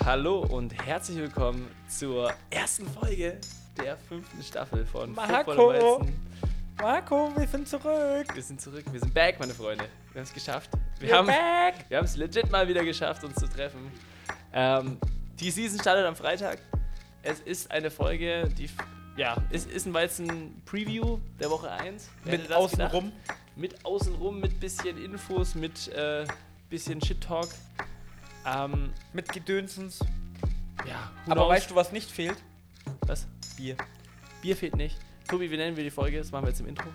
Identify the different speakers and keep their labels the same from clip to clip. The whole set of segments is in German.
Speaker 1: Hallo und herzlich willkommen zur ersten Folge der fünften Staffel von
Speaker 2: Marco.
Speaker 1: Weizen.
Speaker 2: Marco, wir sind zurück.
Speaker 1: Wir sind zurück, wir sind back, meine Freunde. Wir haben es geschafft. Wir
Speaker 2: We're
Speaker 1: haben
Speaker 2: back.
Speaker 1: wir haben es legit mal wieder geschafft, uns zu treffen. Ähm, die Season startet am Freitag. Es ist eine Folge, die ja, ist, ist ein Weizen-Preview der Woche 1. Wer hätte
Speaker 2: Mit außenrum.
Speaker 1: Mit außenrum, mit bisschen Infos, mit äh, bisschen Shit-Talk. Ähm,
Speaker 2: Mit Gedönsens.
Speaker 1: ja,
Speaker 2: Aber
Speaker 1: knows?
Speaker 2: weißt du, was nicht fehlt?
Speaker 1: was?
Speaker 2: Bier.
Speaker 1: Bier fehlt nicht. Tobi, wie nennen wir die Folge? Das machen wir jetzt im Intro.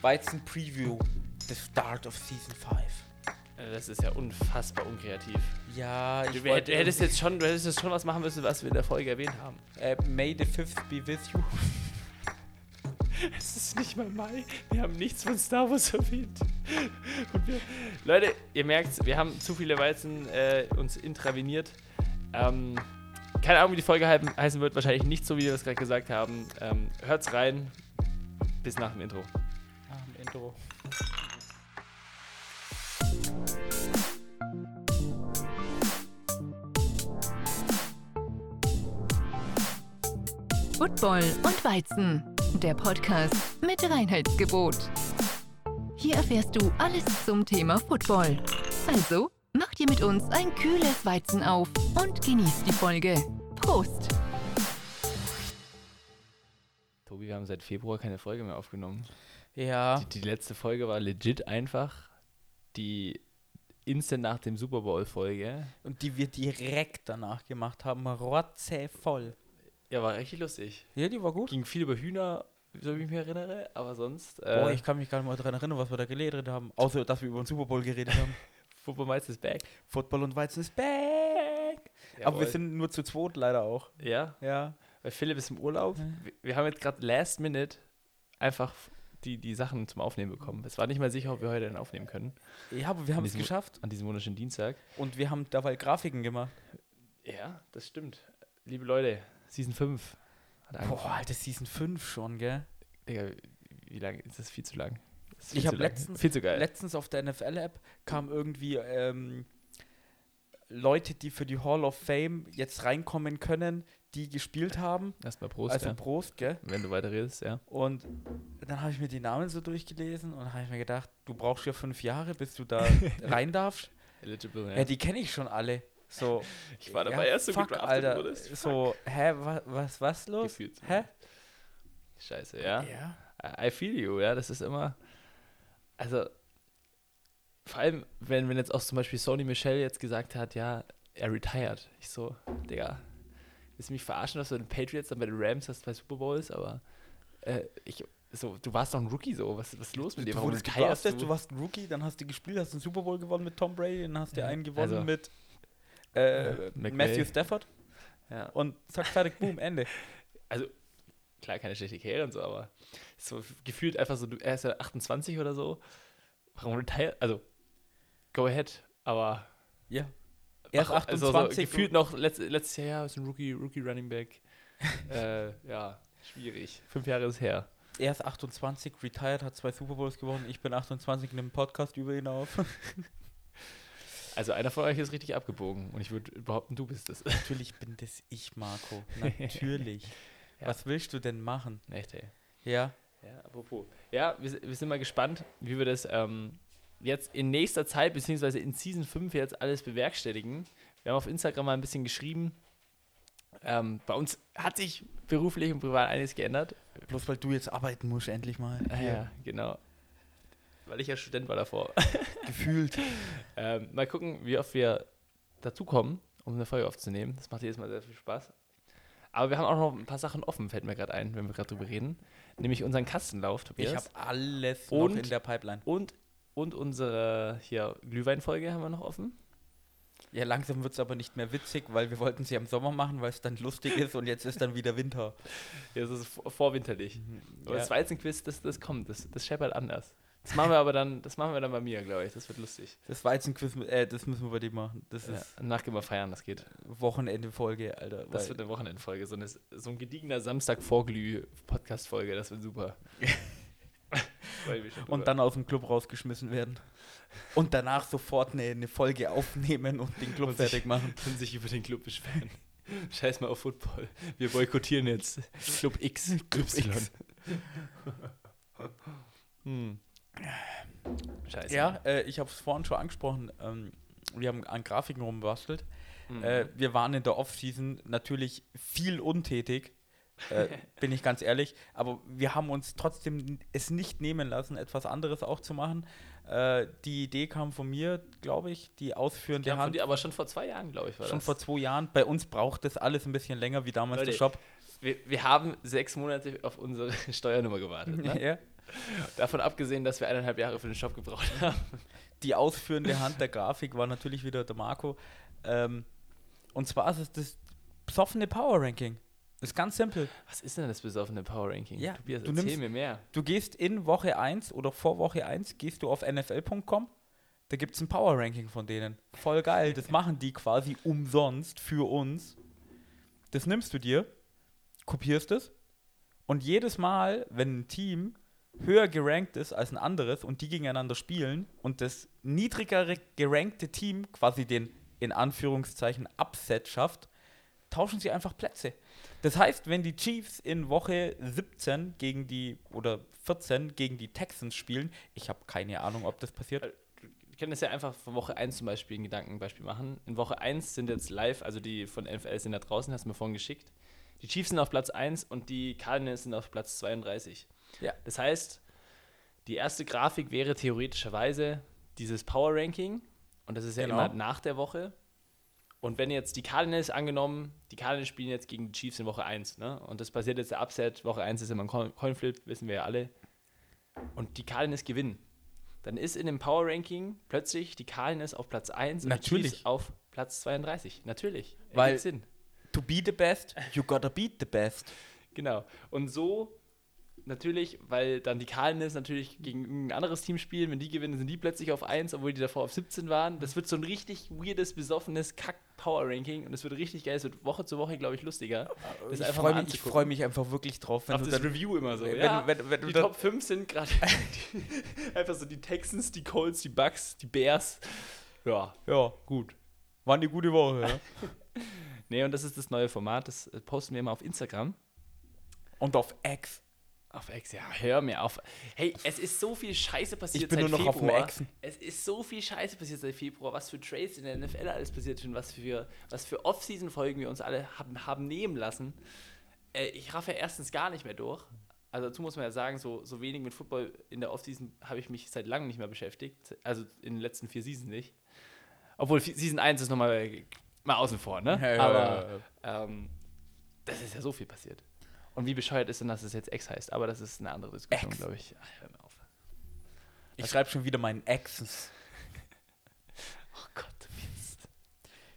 Speaker 2: Weizen Preview. The start of Season 5.
Speaker 1: Äh, Das ist ja unfassbar unkreativ.
Speaker 2: Ja, ich
Speaker 1: Du, du hättest jetzt schon, du hättest jetzt schon was machen müssen, was wir in der Folge erwähnt haben.
Speaker 2: Äh, May the 5th be with you.
Speaker 1: Es ist nicht mal Mai. Wir haben nichts von Star Wars erwähnt. Und wir, Leute, ihr merkt, wir haben zu viele Weizen äh, uns intraveniert. Ähm, keine Ahnung, wie die Folge heißen wird. Wahrscheinlich nicht so, wie wir es gerade gesagt haben. Ähm, hört's rein. Bis nach dem Intro.
Speaker 2: Ah, im Intro.
Speaker 3: Football und Weizen, der Podcast mit Reinheitsgebot. Hier erfährst du alles zum Thema Football. Also, mach dir mit uns ein kühles Weizen auf und genieß die Folge. Prost!
Speaker 1: Tobi, wir haben seit Februar keine Folge mehr aufgenommen.
Speaker 2: Ja.
Speaker 1: Die, die letzte Folge war legit einfach die instant nach dem Super Bowl Folge.
Speaker 2: Und die wir direkt danach gemacht haben. Rotze voll.
Speaker 1: Ja, war richtig lustig.
Speaker 2: Ja, die war gut.
Speaker 1: Ging viel über Hühner, so wie ich mich erinnere, aber sonst. Äh,
Speaker 2: Boah, ich kann mich gar nicht mal daran erinnern, was wir da geredet haben. Außer, dass wir über den Super Bowl geredet haben.
Speaker 1: Football Miles ist back.
Speaker 2: Football und Weizen ist back. Aber wir
Speaker 1: Jawohl.
Speaker 2: sind nur zu zweit leider auch.
Speaker 1: Ja,
Speaker 2: Ja.
Speaker 1: weil Philipp ist im Urlaub. Wir, wir haben jetzt gerade last minute einfach die, die Sachen zum Aufnehmen bekommen. Es war nicht mal sicher, ob wir heute dann aufnehmen können.
Speaker 2: Ja, aber wir haben es geschafft.
Speaker 1: An diesem wunderschönen Dienstag.
Speaker 2: Und wir haben dabei Grafiken gemacht.
Speaker 1: Ja, das stimmt. Liebe Leute, Season 5 hat angefangen.
Speaker 2: Boah, Alter, Season 5 schon, gell?
Speaker 1: Digga, wie lange ist das? Viel zu lang.
Speaker 2: Ich
Speaker 1: viel
Speaker 2: hab
Speaker 1: zu lang.
Speaker 2: letztens-
Speaker 1: Viel zu geil.
Speaker 2: Letztens auf der NFL-App kam irgendwie ähm, Leute, die für die Hall of Fame jetzt reinkommen können, die gespielt haben.
Speaker 1: Erstmal Prost,
Speaker 2: also
Speaker 1: ja.
Speaker 2: Prost, gell?
Speaker 1: wenn du weiter redest, ja.
Speaker 2: Und dann habe ich mir die Namen so durchgelesen und habe ich mir gedacht, du brauchst ja fünf Jahre, bis du da rein darfst.
Speaker 1: Eligible,
Speaker 2: Ja,
Speaker 1: ja.
Speaker 2: die kenne ich schon alle. So,
Speaker 1: Ich war dabei, als du
Speaker 2: fuck,
Speaker 1: gedraftet
Speaker 2: Alter.
Speaker 1: wurdest.
Speaker 2: So, hä, wa, was, was los?
Speaker 1: Gefühlt.
Speaker 2: Hä?
Speaker 1: Scheiße, ja.
Speaker 2: Ja.
Speaker 1: I feel you, ja. Das ist immer. Also, vor allem, wenn, wenn jetzt auch zum Beispiel Sony Michel jetzt gesagt hat, ja, er retired. Ich so, Digga, willst du mich verarschen, dass du den Patriots dann bei den Rams hast, zwei Super Bowls, aber äh, ich, so, du warst doch ein Rookie so. Was, was ist los mit dir?
Speaker 2: Du
Speaker 1: Warum retirest
Speaker 2: gedraftet, du warst ein Rookie, dann hast du gespielt, hast den Super Bowl gewonnen mit Tom Brady, dann hast du
Speaker 1: Ja,
Speaker 2: einen gewonnen
Speaker 1: also-
Speaker 2: mit äh. Matthew Stafford
Speaker 1: Ja.
Speaker 2: und zack, fertig, boom, Ende.
Speaker 1: Also, klar, keine schlechte Karriere und so, aber so gefühlt einfach so, du, er ist ja 28 oder so. Warum retire? Also, go ahead, aber
Speaker 2: Ja. Er ist
Speaker 1: Ach,
Speaker 2: 28.
Speaker 1: Also, so gefühlt noch letzt, letztes Jahr, ja, ist ein Rookie, Rookie Running Back. äh, ja, schwierig. Fünf Jahre ist her.
Speaker 2: er ist 28, retired, hat zwei Super Bowls gewonnen. Ich bin 28, nehme einen Podcast über ihn auf.
Speaker 1: Also einer von euch ist richtig abgebogen und ich würde behaupten, du bist es.
Speaker 2: Natürlich bin das ich, Marco. Natürlich.
Speaker 1: Ja.
Speaker 2: Was willst du denn machen?
Speaker 1: Echt, ey.
Speaker 2: Ja.
Speaker 1: Ja, apropos. Ja, wir, wir sind mal gespannt, wie wir das ähm, jetzt in nächster Zeit, beziehungsweise in Season 5 jetzt alles bewerkstelligen. Wir haben auf Instagram mal ein bisschen geschrieben. Ähm, bei uns hat sich beruflich und privat einiges geändert.
Speaker 2: Bloß weil du jetzt arbeiten musst, endlich mal.
Speaker 1: Ah, ja, genau. Weil ich ja Student war davor.
Speaker 2: Gefühlt.
Speaker 1: ähm, mal gucken, wie oft wir dazukommen, um eine Folge aufzunehmen. Das macht jedes Mal sehr viel Spaß. Aber wir haben auch noch ein paar Sachen offen, fällt mir gerade ein, wenn wir gerade drüber reden. Nämlich unseren Kastenlauf, Tobias.
Speaker 2: Ich habe alles
Speaker 1: Und-
Speaker 2: noch in der Pipeline.
Speaker 1: und, und unsere hier Glühweinfolge haben wir noch offen.
Speaker 2: Ja, langsam wird es aber nicht mehr witzig, weil wir wollten sie im Sommer machen, weil es dann lustig ist und jetzt ist dann wieder Winter.
Speaker 1: Ja, das ist vor- vorwinterlich. Aber
Speaker 2: Ja.
Speaker 1: das Weizenquiz, das, das kommt, das, das scheppert anders. Das machen wir aber dann, das machen wir dann bei mir, glaube ich. Das wird lustig.
Speaker 2: Das Weizenquiz, äh, das müssen wir bei dir machen. Das
Speaker 1: Ja,
Speaker 2: ist
Speaker 1: danach gehen wir feiern, das geht.
Speaker 2: Wochenende-Folge, Alter.
Speaker 1: Das wird eine Wochenendfolge, so, eine, so ein gediegener Samstag-Vorglüh-Podcast-Folge, das wird super.
Speaker 2: Und dann aus dem Club rausgeschmissen werden. Und danach sofort eine, eine Folge aufnehmen und den Club
Speaker 1: Und sich-
Speaker 2: fertig machen.
Speaker 1: und sich über den Club beschweren. Scheiß mal auf Football. Wir boykottieren jetzt Club X.
Speaker 2: Club
Speaker 1: Y.
Speaker 2: X.
Speaker 1: Hm. Scheiße.
Speaker 2: Ja, äh, ich habe es vorhin schon angesprochen. Ähm, wir haben an Grafiken rumbastelt.
Speaker 1: Mhm.
Speaker 2: Äh, wir waren in der Off-Season natürlich viel untätig, äh, bin ich ganz ehrlich. Aber wir haben uns trotzdem es nicht nehmen lassen, etwas anderes auch zu machen. Äh, die Idee kam von mir, glaube ich, die ausführende
Speaker 1: ja,
Speaker 2: Hand.
Speaker 1: dir, aber schon vor zwei Jahren, glaube ich, war
Speaker 2: Schon
Speaker 1: das.
Speaker 2: vor zwei Jahren. Bei uns braucht das alles ein bisschen länger wie damals
Speaker 1: Leute,
Speaker 2: der Shop.
Speaker 1: wir, wir haben sechs Monate auf unsere Steuernummer gewartet. Ne?
Speaker 2: Ja.
Speaker 1: Davon abgesehen, dass wir eineinhalb Jahre für den Shop gebraucht haben.
Speaker 2: Die ausführende Hand der Grafik war natürlich wieder der Marco. Ähm, und zwar ist es das besoffene Power Ranking. Ist ganz simpel.
Speaker 1: Was ist denn das besoffene Power Ranking?
Speaker 2: Ja,
Speaker 1: Tobias,
Speaker 2: du
Speaker 1: erzähl
Speaker 2: nimmst-
Speaker 1: mir mehr.
Speaker 2: Du gehst in Woche 1 oder vor Woche 1 gehst du auf nfl.com. Da gibt es ein Power Ranking von denen. Voll geil. Das machen die quasi umsonst für uns. Das nimmst du dir, kopierst es und jedes Mal, wenn ein Team höher gerankt ist als ein anderes und die gegeneinander spielen und das niedrigere gerankte Team quasi den in Anführungszeichen Upset schafft, tauschen sie einfach Plätze. Das heißt, wenn die Chiefs in Woche 17 gegen die oder 14 gegen die Texans spielen, ich habe keine Ahnung, ob das passiert.
Speaker 1: Wir können das ja einfach von Woche 1 zum Beispiel ein Gedankenbeispiel machen. In Woche 1 sind jetzt live, also die von NFL sind da draußen, hast du mir vorhin geschickt. Die Chiefs sind auf Platz 1 und die Cardinals sind auf Platz 32.
Speaker 2: Ja.
Speaker 1: Das heißt, die erste Grafik wäre theoretischerweise dieses Power Ranking und das ist ja
Speaker 2: Genau.
Speaker 1: immer nach der Woche. Und wenn jetzt die Cardinals angenommen, die Cardinals spielen jetzt gegen die Chiefs in Woche 1, ne? Und das passiert jetzt der Upset, Woche 1 ist immer ein Coin- Coinflip, wissen wir ja alle. Und die Cardinals gewinnen. Dann ist in dem Power Ranking plötzlich die Cardinals auf Platz 1 und die
Speaker 2: Natürlich.
Speaker 1: Chiefs auf Platz 32. Natürlich.
Speaker 2: Weil-
Speaker 1: Sinn.
Speaker 2: To be the best, you gotta beat the best.
Speaker 1: Genau. Und so natürlich, weil dann die Cardinals natürlich gegen ein anderes Team spielen, wenn die gewinnen, sind die plötzlich auf 1, obwohl die davor auf 17 waren. Das wird so ein richtig weirdes, besoffenes Kack-Power-Ranking und es wird richtig geil. Es wird Woche zu Woche, glaube ich, lustiger. Das
Speaker 2: Ich
Speaker 1: einfach
Speaker 2: freue mich, ich freu mich einfach wirklich drauf, wenn
Speaker 1: Auf
Speaker 2: du
Speaker 1: das
Speaker 2: dann,
Speaker 1: Review immer so.
Speaker 2: wenn,
Speaker 1: ja,
Speaker 2: wenn, wenn
Speaker 1: die Top 5 sind gerade einfach so die Texans, die Colts, die Bucks, die Bears. Ja,
Speaker 2: ja,
Speaker 1: gut.
Speaker 2: war eine gute Woche, ja.
Speaker 1: Nee, und das ist das neue Format. Das äh, posten wir immer auf Instagram.
Speaker 2: Und auf X.
Speaker 1: Auf Ex, ja, hör mir auf. Hey, es ist so viel Scheiße passiert
Speaker 2: Ich bin
Speaker 1: seit
Speaker 2: nur noch auf
Speaker 1: Februar.
Speaker 2: Exen.
Speaker 1: Es ist so viel Scheiße passiert seit Februar, was für Trades in der NFL alles passiert sind, was für, was für Off-Season-Folgen wir uns alle haben, haben nehmen lassen. Äh, ich raffe ja erstens gar nicht mehr durch. Also dazu muss man ja sagen, so, so wenig mit Football in der Off-Season habe ich mich seit langem nicht mehr beschäftigt. Also in den letzten vier Seasons nicht. Obwohl Season 1 ist nochmal mal außen vor, ne?
Speaker 2: Ja, ja,
Speaker 1: Aber
Speaker 2: ja,
Speaker 1: ähm, das ist ja so viel passiert. Und wie bescheuert ist denn, dass es jetzt X heißt? Aber das ist eine andere Diskussion, glaube ich. Ach, hör mir auf.
Speaker 2: Ich schreibe schon wieder meinen Exes.
Speaker 1: Oh Gott, Mist.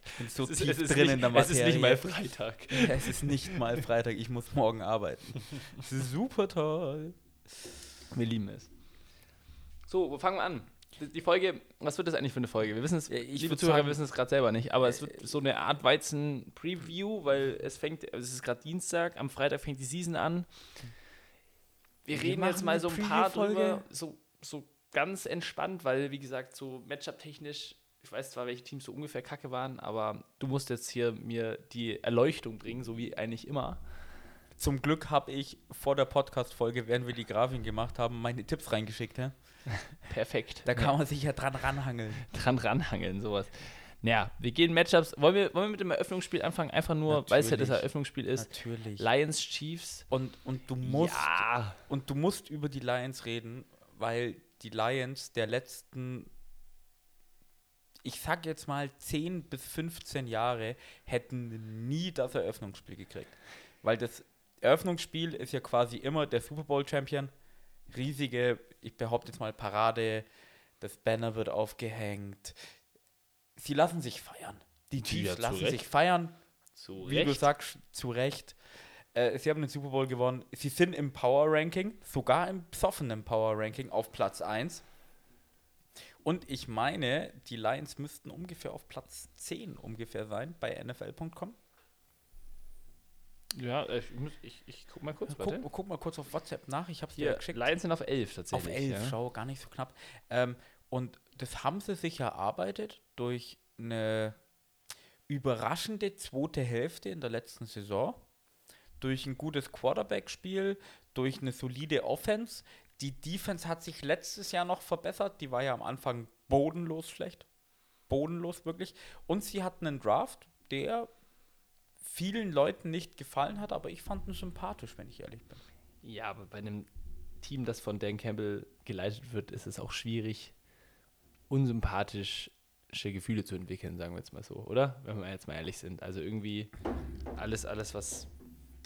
Speaker 2: Ich bin so
Speaker 1: Es ist,
Speaker 2: tief
Speaker 1: es ist
Speaker 2: drin
Speaker 1: nicht,
Speaker 2: in der
Speaker 1: Es
Speaker 2: Materie.
Speaker 1: ist nicht mal Freitag.
Speaker 2: es ist nicht mal Freitag, ich muss morgen arbeiten. Super toll.
Speaker 1: Wir lieben es. So, wo fangen wir an? Die- Folge, was wird das eigentlich für eine Folge? Wir wissen es,
Speaker 2: Ja, ich
Speaker 1: liebe Zuhörer
Speaker 2: sagen-
Speaker 1: wissen es gerade selber nicht, aber es wird so eine Art Weizen-Preview, weil es fängt, es ist gerade Dienstag, am Freitag fängt die Season an. Wir
Speaker 2: Wir
Speaker 1: reden jetzt mal so ein paar drüber, so, so ganz entspannt, weil, wie gesagt, so Matchup-technisch, ich weiß zwar, welche Teams so ungefähr kacke waren, aber du musst jetzt hier mir die Erleuchtung bringen, so wie eigentlich immer.
Speaker 2: Zum Glück habe ich vor der Podcast-Folge, während wir die Grafik gemacht haben, meine Tipps reingeschickt. Ja?
Speaker 1: Perfekt.
Speaker 2: Da kann man sich ja dran ranhangeln.
Speaker 1: dran ranhangeln, sowas. Naja, wir gehen Matchups. Wollen wir, wollen wir mit dem Eröffnungsspiel anfangen? Einfach nur, weil es ja das. Eröffnungsspiel ist.
Speaker 2: Natürlich.
Speaker 1: Lions, Chiefs.
Speaker 2: Und, und du musst
Speaker 1: Ja.
Speaker 2: und du musst über die Lions reden, weil die Lions der letzten ich sag jetzt mal 10 bis 15 Jahre hätten nie das Eröffnungsspiel gekriegt. Weil das Eröffnungsspiel ist ja quasi immer der Super Bowl Champion. Riesige, ich behaupte jetzt mal Parade, das Banner wird aufgehängt. Sie lassen sich feiern. Die Chiefs
Speaker 1: Ja,
Speaker 2: lassen
Speaker 1: Recht.
Speaker 2: sich feiern.
Speaker 1: Zu
Speaker 2: Wie du
Speaker 1: Recht.
Speaker 2: sagst, zu Recht. Äh, sie haben den Super Bowl gewonnen. Sie sind im Power Ranking, sogar im besoffenen Power Ranking auf Platz 1. Und ich meine, die Lions müssten ungefähr auf Platz 10 ungefähr sein bei NFL.com.
Speaker 1: Ja, äh, ich, muss, ich, ich guck mal kurz.
Speaker 2: Guck, guck mal kurz auf WhatsApp nach, ich habe es dir geschickt.
Speaker 1: Lions sind auf 11 tatsächlich.
Speaker 2: Auf 11,
Speaker 1: ja.
Speaker 2: schau, gar nicht so knapp. Ähm, und das haben sie sich erarbeitet durch eine überraschende zweite Hälfte in der letzten Saison, durch ein gutes Quarterback-Spiel, durch eine solide Offense. Die Defense hat sich letztes Jahr noch verbessert, die war ja am Anfang bodenlos schlecht. Bodenlos wirklich. Und sie hatten einen Draft, der vielen Leuten nicht gefallen hat, aber ich fand ihn sympathisch, wenn ich ehrlich bin.
Speaker 1: Ja, aber bei einem Team, das von Dan Campbell geleitet wird, ist es auch schwierig, unsympathische Gefühle zu entwickeln, sagen wir jetzt mal so, oder? Wenn wir jetzt mal ehrlich sind. Also irgendwie alles, alles, was.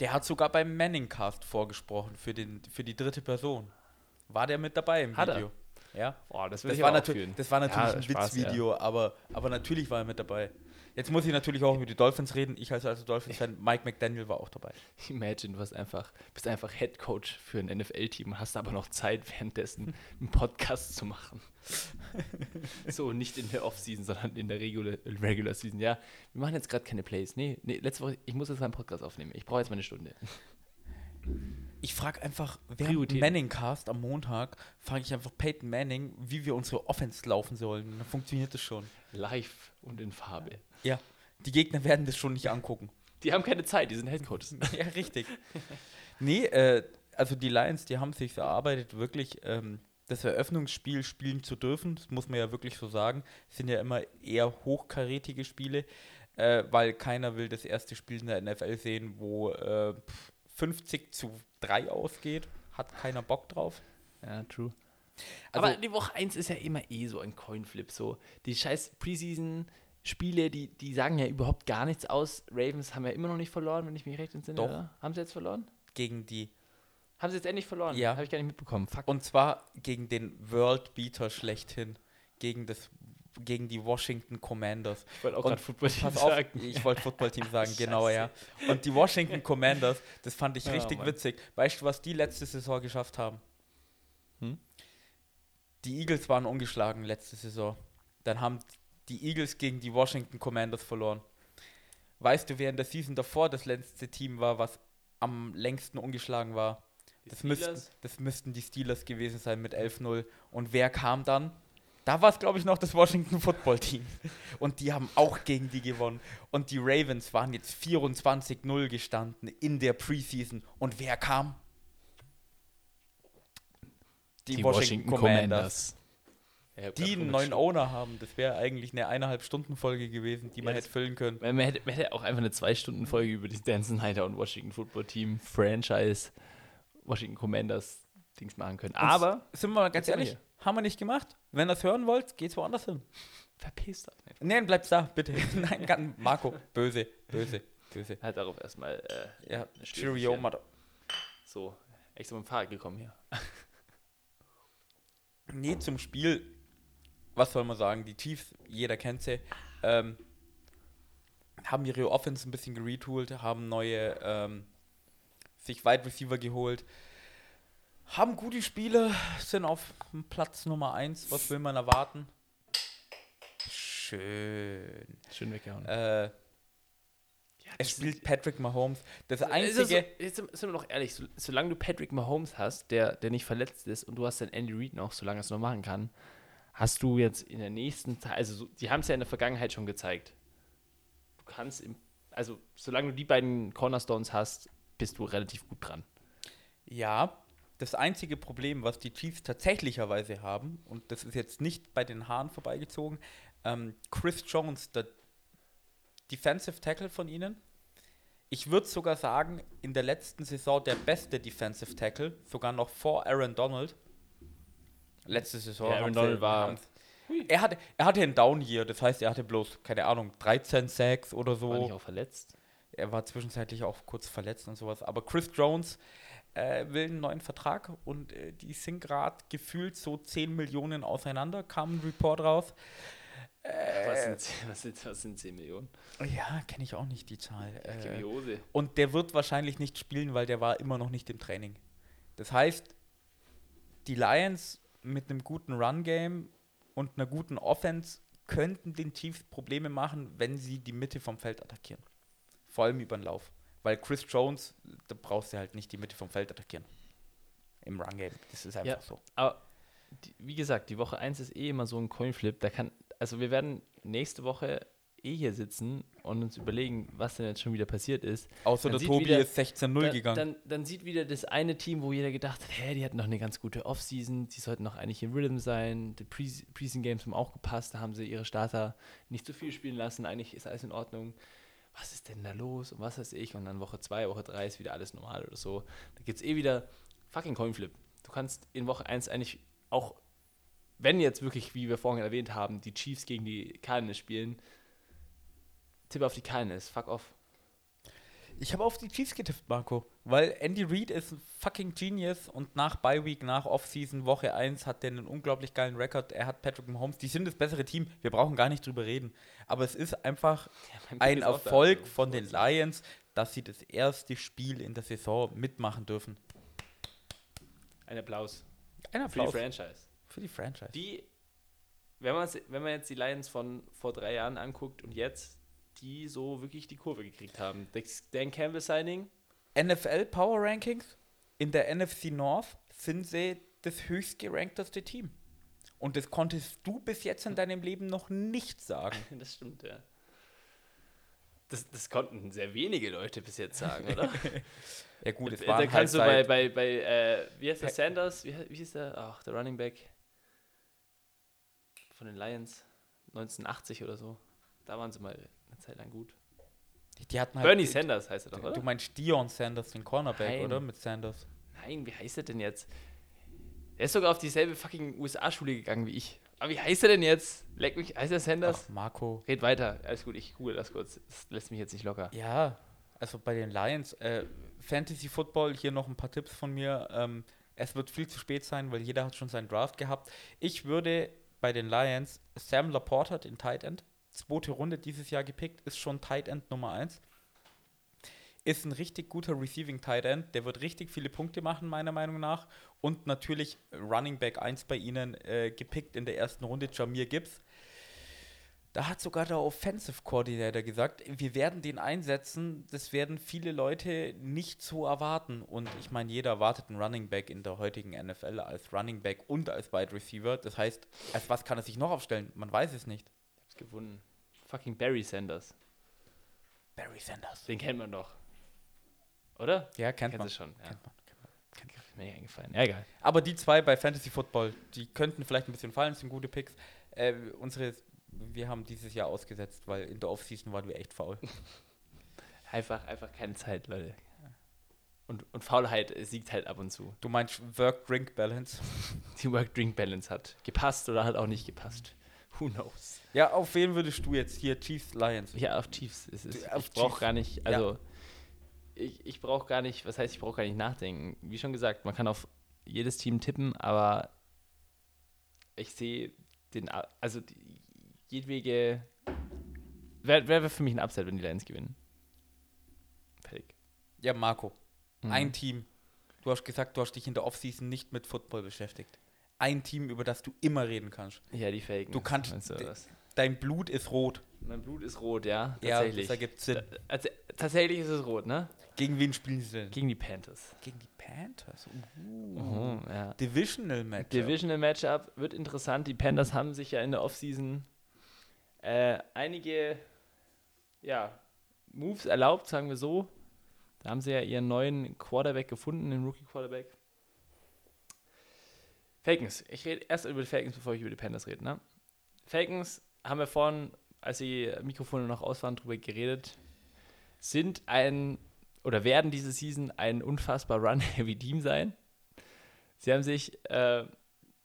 Speaker 2: Der hat sogar beim Manning-Cast vorgesprochen für, den, für die dritte Person. War der mit dabei im
Speaker 1: Hat er?
Speaker 2: Video? Ja.
Speaker 1: Boah, das will
Speaker 2: Das
Speaker 1: ich
Speaker 2: war,
Speaker 1: aber auch
Speaker 2: natür
Speaker 1: fühlen.
Speaker 2: das war natürlich
Speaker 1: Ja,
Speaker 2: ein Witzvideo, aber, aber natürlich war er mit dabei. Jetzt muss ich natürlich auch über die Dolphins reden. Ich als, als Dolphins-Fan, Mike McDaniel war auch dabei.
Speaker 1: Imagine, du hast einfach, bist einfach Head Coach für ein NFL-Team, hast aber noch Zeit, währenddessen einen Podcast zu machen. so, nicht in der Off-Season, sondern in der Regular, Regular Season. Ja, wir machen jetzt gerade keine Plays. Nee, nee, letzte Woche, ich muss jetzt meinen Podcast aufnehmen. Ich brauche jetzt mal eine Stunde.
Speaker 2: Ich frage einfach, während. Manning-Cast am Montag, frage ich einfach Peyton Manning, wie wir unsere Offense laufen sollen. Dann funktioniert das schon.
Speaker 1: Live und in Farbe.
Speaker 2: Ja, die Gegner werden das schon nicht angucken.
Speaker 1: Die haben keine Zeit, die sind Head Coaches.
Speaker 2: ja, richtig. Nee, äh, also die Lions, die haben sich erarbeitet, wirklich ähm, das Eröffnungsspiel spielen zu dürfen. Das muss man ja wirklich so sagen. Es sind ja immer eher hochkarätige Spiele, äh, weil keiner will das erste Spiel in der NFL sehen, wo äh, 50 zu 3 ausgeht. Hat keiner Bock drauf.
Speaker 1: Ja, true.
Speaker 2: Also-
Speaker 1: aber die Woche 1 ist ja immer eh so ein Coinflip. So. Die scheiß Preseason-Spiele, die, die sagen ja überhaupt gar nichts aus. Ravens haben ja immer noch nicht verloren, wenn ich mich recht entsinne.
Speaker 2: Doch.
Speaker 1: Oder? Haben sie jetzt verloren?
Speaker 2: Gegen die.
Speaker 1: Haben sie jetzt endlich verloren?
Speaker 2: Ja.
Speaker 1: Habe ich gar nicht mitbekommen. Fuck.
Speaker 2: Und zwar gegen den World Beater schlechthin. Gegen, das, gegen die Washington Commanders.
Speaker 1: ich wollte auch gerade Football-Team
Speaker 2: Pass auf,
Speaker 1: sagen.
Speaker 2: ich wollte Footballteam sagen, genau, ja. Und die Washington Commanders, das fand ich
Speaker 1: Ja,
Speaker 2: richtig
Speaker 1: Mann.
Speaker 2: witzig. Weißt du, was die letzte Saison geschafft haben?
Speaker 1: Hm?
Speaker 2: Die Eagles waren ungeschlagen letzte Saison. Dann haben die Eagles gegen die Washington Commanders verloren. Weißt du, wer in der Season davor das letzte Team war, was am längsten ungeschlagen war?
Speaker 1: Die
Speaker 2: Das müssten, das müssten die Steelers gewesen sein mit 11-0. Und wer kam dann? Da war es, glaube ich, noch das Washington Football Team. Und die haben auch gegen die gewonnen. Und die Ravens waren jetzt 24-0 gestanden in der Preseason. Und wer kam? Die, Washington, Commanders.
Speaker 1: Ja, ich hab
Speaker 2: Die einen neuen Owner haben. Das wäre eigentlich eine eineinhalb Stunden Folge gewesen, die man
Speaker 1: Ja,
Speaker 2: hätte füllen können.
Speaker 1: Man, man, hätte, man hätte auch einfach eine Zwei-Stunden-Folge über die Dan Snyder und Washington Football Team Franchise Washington Commanders Dings machen können. Aber
Speaker 2: Sind wir mal ganz ehrlich, haben wir nicht gemacht. Wenn ihr das hören wollt, geht's woanders hin.
Speaker 1: verpisst euch nicht.
Speaker 2: Nein, bleib's da, bitte. Nein, Marco, böse, böse, böse.
Speaker 1: Halt darauf erstmal äh,
Speaker 2: Ja, Cheerio. Mother.
Speaker 1: so extra mit dem Fahrrad gekommen hier.
Speaker 2: Nee, zum Spiel, was soll man sagen? Die Chiefs, jeder kennt sie, ähm, haben ihre Offense ein bisschen geretoolt, haben neue, ähm, sich Wide Receiver geholt, haben gute Spieler, sind auf Platz Nummer 1. Was will man erwarten? Schön.
Speaker 1: Schön weggehauen.
Speaker 2: Äh, es spielt Patrick Mahomes. Das einzige.
Speaker 1: Also, jetzt sind sind wir noch ehrlich, so, solange du Patrick Mahomes hast, der, der nicht verletzt ist und du hast dann Andy Reid noch, solange er es noch machen kann, hast du jetzt in der nächsten Zeit, also so, die haben es ja in der Vergangenheit schon gezeigt. Du kannst im, also solange du die beiden Cornerstones hast, bist du relativ gut dran.
Speaker 2: Ja, das einzige Problem, was die Chiefs tatsächlicherweise haben, und das ist jetzt nicht bei den Haaren vorbeigezogen, ähm, Chris Jones, der Defensive Tackle von ihnen, ich würde sogar sagen, in der letzten Saison der beste Defensive Tackle, sogar noch vor Aaron Donald. Letzte Saison.
Speaker 1: Aaron Donald war-
Speaker 2: Er hatte, er hatte einen Down-Year, das heißt, er hatte bloß, keine Ahnung, 13 Sacks oder so.
Speaker 1: War nicht auch verletzt?
Speaker 2: Er war zwischenzeitlich auch kurz verletzt und sowas. Aber Chris Jones äh, will einen neuen Vertrag und äh, die sind gerade gefühlt so 10 Millionen auseinander, kam ein Report raus.
Speaker 1: was,
Speaker 2: Äh,
Speaker 1: sind, was, sind, was sind 10 Millionen?
Speaker 2: ja, kenne ich auch nicht die Zahl. Äh, und der wird wahrscheinlich nicht spielen, weil der war immer noch nicht im Training. Das heißt, die Lions mit einem guten Run-Game und einer guten Offense könnten den Chiefs Probleme machen, wenn sie die Mitte vom Feld attackieren. Vor allem über den Lauf. Weil Chris Jones, da brauchst du halt nicht die Mitte vom Feld attackieren. Im Run-Game. Das ist einfach
Speaker 1: Ja.
Speaker 2: so.
Speaker 1: Aber die, wie gesagt, die Woche 1 ist eh immer so ein Coinflip. Da kann, also wir werden nächste Woche eh hier sitzen und uns überlegen, was denn jetzt schon wieder passiert ist.
Speaker 2: Außer
Speaker 1: Man
Speaker 2: der Tobi
Speaker 1: wieder-
Speaker 2: ist 16-0
Speaker 1: Dann,
Speaker 2: gegangen.
Speaker 1: dann, dann sieht wieder das eine Team, wo jeder gedacht hat, hä, die hatten noch eine ganz gute Offseason, die sollten noch eigentlich in Rhythm sein. Die Pre Preseason Games haben auch gepasst, da haben sie ihre Starter nicht zu viel spielen lassen, eigentlich ist alles in Ordnung. Was ist denn da los und was weiß ich? Und dann Woche 2, Woche 3 ist wieder alles normal oder so. Da gibt es eh wieder fucking Coinflip. Du kannst in Woche 1 eigentlich auch, wenn jetzt wirklich, wie wir vorhin erwähnt haben, die Chiefs gegen die Cardinals spielen, Tipp auf die Cardinals, fuck off.
Speaker 2: Ich habe auf die Chiefs getippt, Marco. Weil Andy Reid ist ein fucking Genius und nach Bye Week, nach Offseason, Woche 1 hat der einen unglaublich geilen Rekord. Er hat Patrick Mahomes. Die sind das bessere Team. Wir brauchen gar nicht drüber reden. Aber es ist einfach
Speaker 1: mein
Speaker 2: ein Erfolg
Speaker 1: also,
Speaker 2: von den Lions, dass sie das erste Spiel in der Saison mitmachen dürfen.
Speaker 1: Ein Applaus.
Speaker 2: Ein
Speaker 1: Für die
Speaker 2: Applaus
Speaker 1: Franchise.
Speaker 2: für die Franchise.
Speaker 1: Die, wenn, wenn man jetzt die Lions von vor drei Jahren anguckt und jetzt, die so wirklich die Kurve gekriegt haben. Das Dan Campbell Signing,
Speaker 2: NFL Power Rankings in der NFC North sind sie das höchst gerankteste Team. Und das konntest du bis jetzt in deinem Leben noch nicht sagen.
Speaker 1: das stimmt, ja. Das, das konnten sehr wenige Leute bis jetzt sagen, oder?
Speaker 2: Ja gut, es waren
Speaker 1: da kannst
Speaker 2: halt
Speaker 1: du bei, bei, bei äh, wie heißt der, Sanders? Wie, wie hieß der? Ach, der Running Back von den Lions, 1980 oder so. Da waren sie mal eine Zeit lang gut.
Speaker 2: die hatten halt
Speaker 1: Bernie Sanders heißt er doch,
Speaker 2: Du
Speaker 1: oder?
Speaker 2: meinst Dion Sanders, den Cornerback,
Speaker 1: Nein.
Speaker 2: oder? Mit Sanders.
Speaker 1: Nein, wie heißt er denn jetzt? Er ist sogar auf dieselbe fucking USA-Schule gegangen wie ich. Aber wie heißt er denn jetzt? Leck mich, heißt er Sanders?
Speaker 2: Ach, Marco.
Speaker 1: Red weiter. Alles gut, ich google das kurz. Das lässt mich jetzt nicht locker.
Speaker 2: Ja, also bei den Lions, äh, Fantasy Football, hier noch ein paar Tipps von mir. Ähm, es wird viel zu spät sein, weil jeder hat schon seinen Draft gehabt. Ich würde bei den Lions, Sam Laporte hat den Tight End, zweite Runde dieses Jahr gepickt, ist schon Tight End Nummer 1. Ist ein richtig guter Receiving Tight End, der wird richtig viele Punkte machen, meiner Meinung nach. Und natürlich Running Back 1 bei ihnen äh, gepickt in der ersten Runde, Jamir Gibbs. Da hat sogar der Offensive Coordinator gesagt, wir werden den einsetzen, das werden viele Leute nicht so erwarten. Und ich meine, jeder erwartet einen Running Back in der heutigen NFL als Running Back und als Wide Receiver. Das heißt, als was kann er sich noch aufstellen? Man weiß es nicht.
Speaker 1: Ich hab's gefunden. Fucking Barry Sanders.
Speaker 2: Barry Sanders.
Speaker 1: Den kennt man doch. Oder?
Speaker 2: Ja, kennt
Speaker 1: Kennst
Speaker 2: man.
Speaker 1: schon. Ja.
Speaker 2: Kennt man.
Speaker 1: Ist mir nicht eingefallen. Ja, egal.
Speaker 2: Aber die zwei bei Fantasy Football, die könnten vielleicht ein bisschen fallen, sind gute Picks. Äh, unsere, wir haben dieses Jahr ausgesetzt, weil in der Offseason waren wir echt faul.
Speaker 1: Einfach, einfach keine Zeit, Leute. Und, und Faulheit äh, siegt halt ab und zu.
Speaker 2: Du meinst Work-Drink-Balance?
Speaker 1: Die Work-Drink-Balance hat gepasst oder hat auch nicht gepasst. Who knows?
Speaker 2: Ja, auf wen würdest du jetzt hier? Chiefs, Lions.
Speaker 1: Ja, auf Chiefs. Es ist,
Speaker 2: Auf
Speaker 1: ich brauche gar nicht, also ich, ich brauche gar nicht, was heißt, ich brauche gar nicht nachdenken. Wie schon gesagt, man kann auf jedes Team tippen, aber ich sehe den, also die, jedwege, wäre wär für mich ein Upset, wenn die Lions gewinnen. Fertig.
Speaker 2: Ja, Marco.
Speaker 1: Mhm.
Speaker 2: Ein Team. Du hast gesagt, du hast dich in der Offseason nicht mit Football beschäftigt. Ein Team, über das du immer reden kannst.
Speaker 1: Ja, die Faken.
Speaker 2: Du kannst-
Speaker 1: du?
Speaker 2: Dein Blut ist rot.
Speaker 1: Mein Blut ist rot, ja,
Speaker 2: Ja,
Speaker 1: tatsächlich.
Speaker 2: das ergibt Sinn.
Speaker 1: Also, tatsächlich ist es rot, ne?
Speaker 2: Gegen wen spielen sie denn?
Speaker 1: Gegen die Panthers.
Speaker 2: Gegen die Panthers. Uh.
Speaker 1: Mhm, ja.
Speaker 2: Divisional Match.
Speaker 1: Divisional Matchup wird interessant. Die Panthers haben sich ja in der Offseason äh, einige ja, Moves erlaubt, sagen wir so. Da haben sie ja ihren neuen Quarterback gefunden, den Rookie Quarterback. Falcons. Ich rede erst über die Falcons, bevor ich über die Panthers rede. Ne? Falcons haben wir vorhin, als die Mikrofone noch aus waren, drüber geredet, sind ein oder werden diese Season ein unfassbar run-heavy Team sein. Sie haben sich, äh,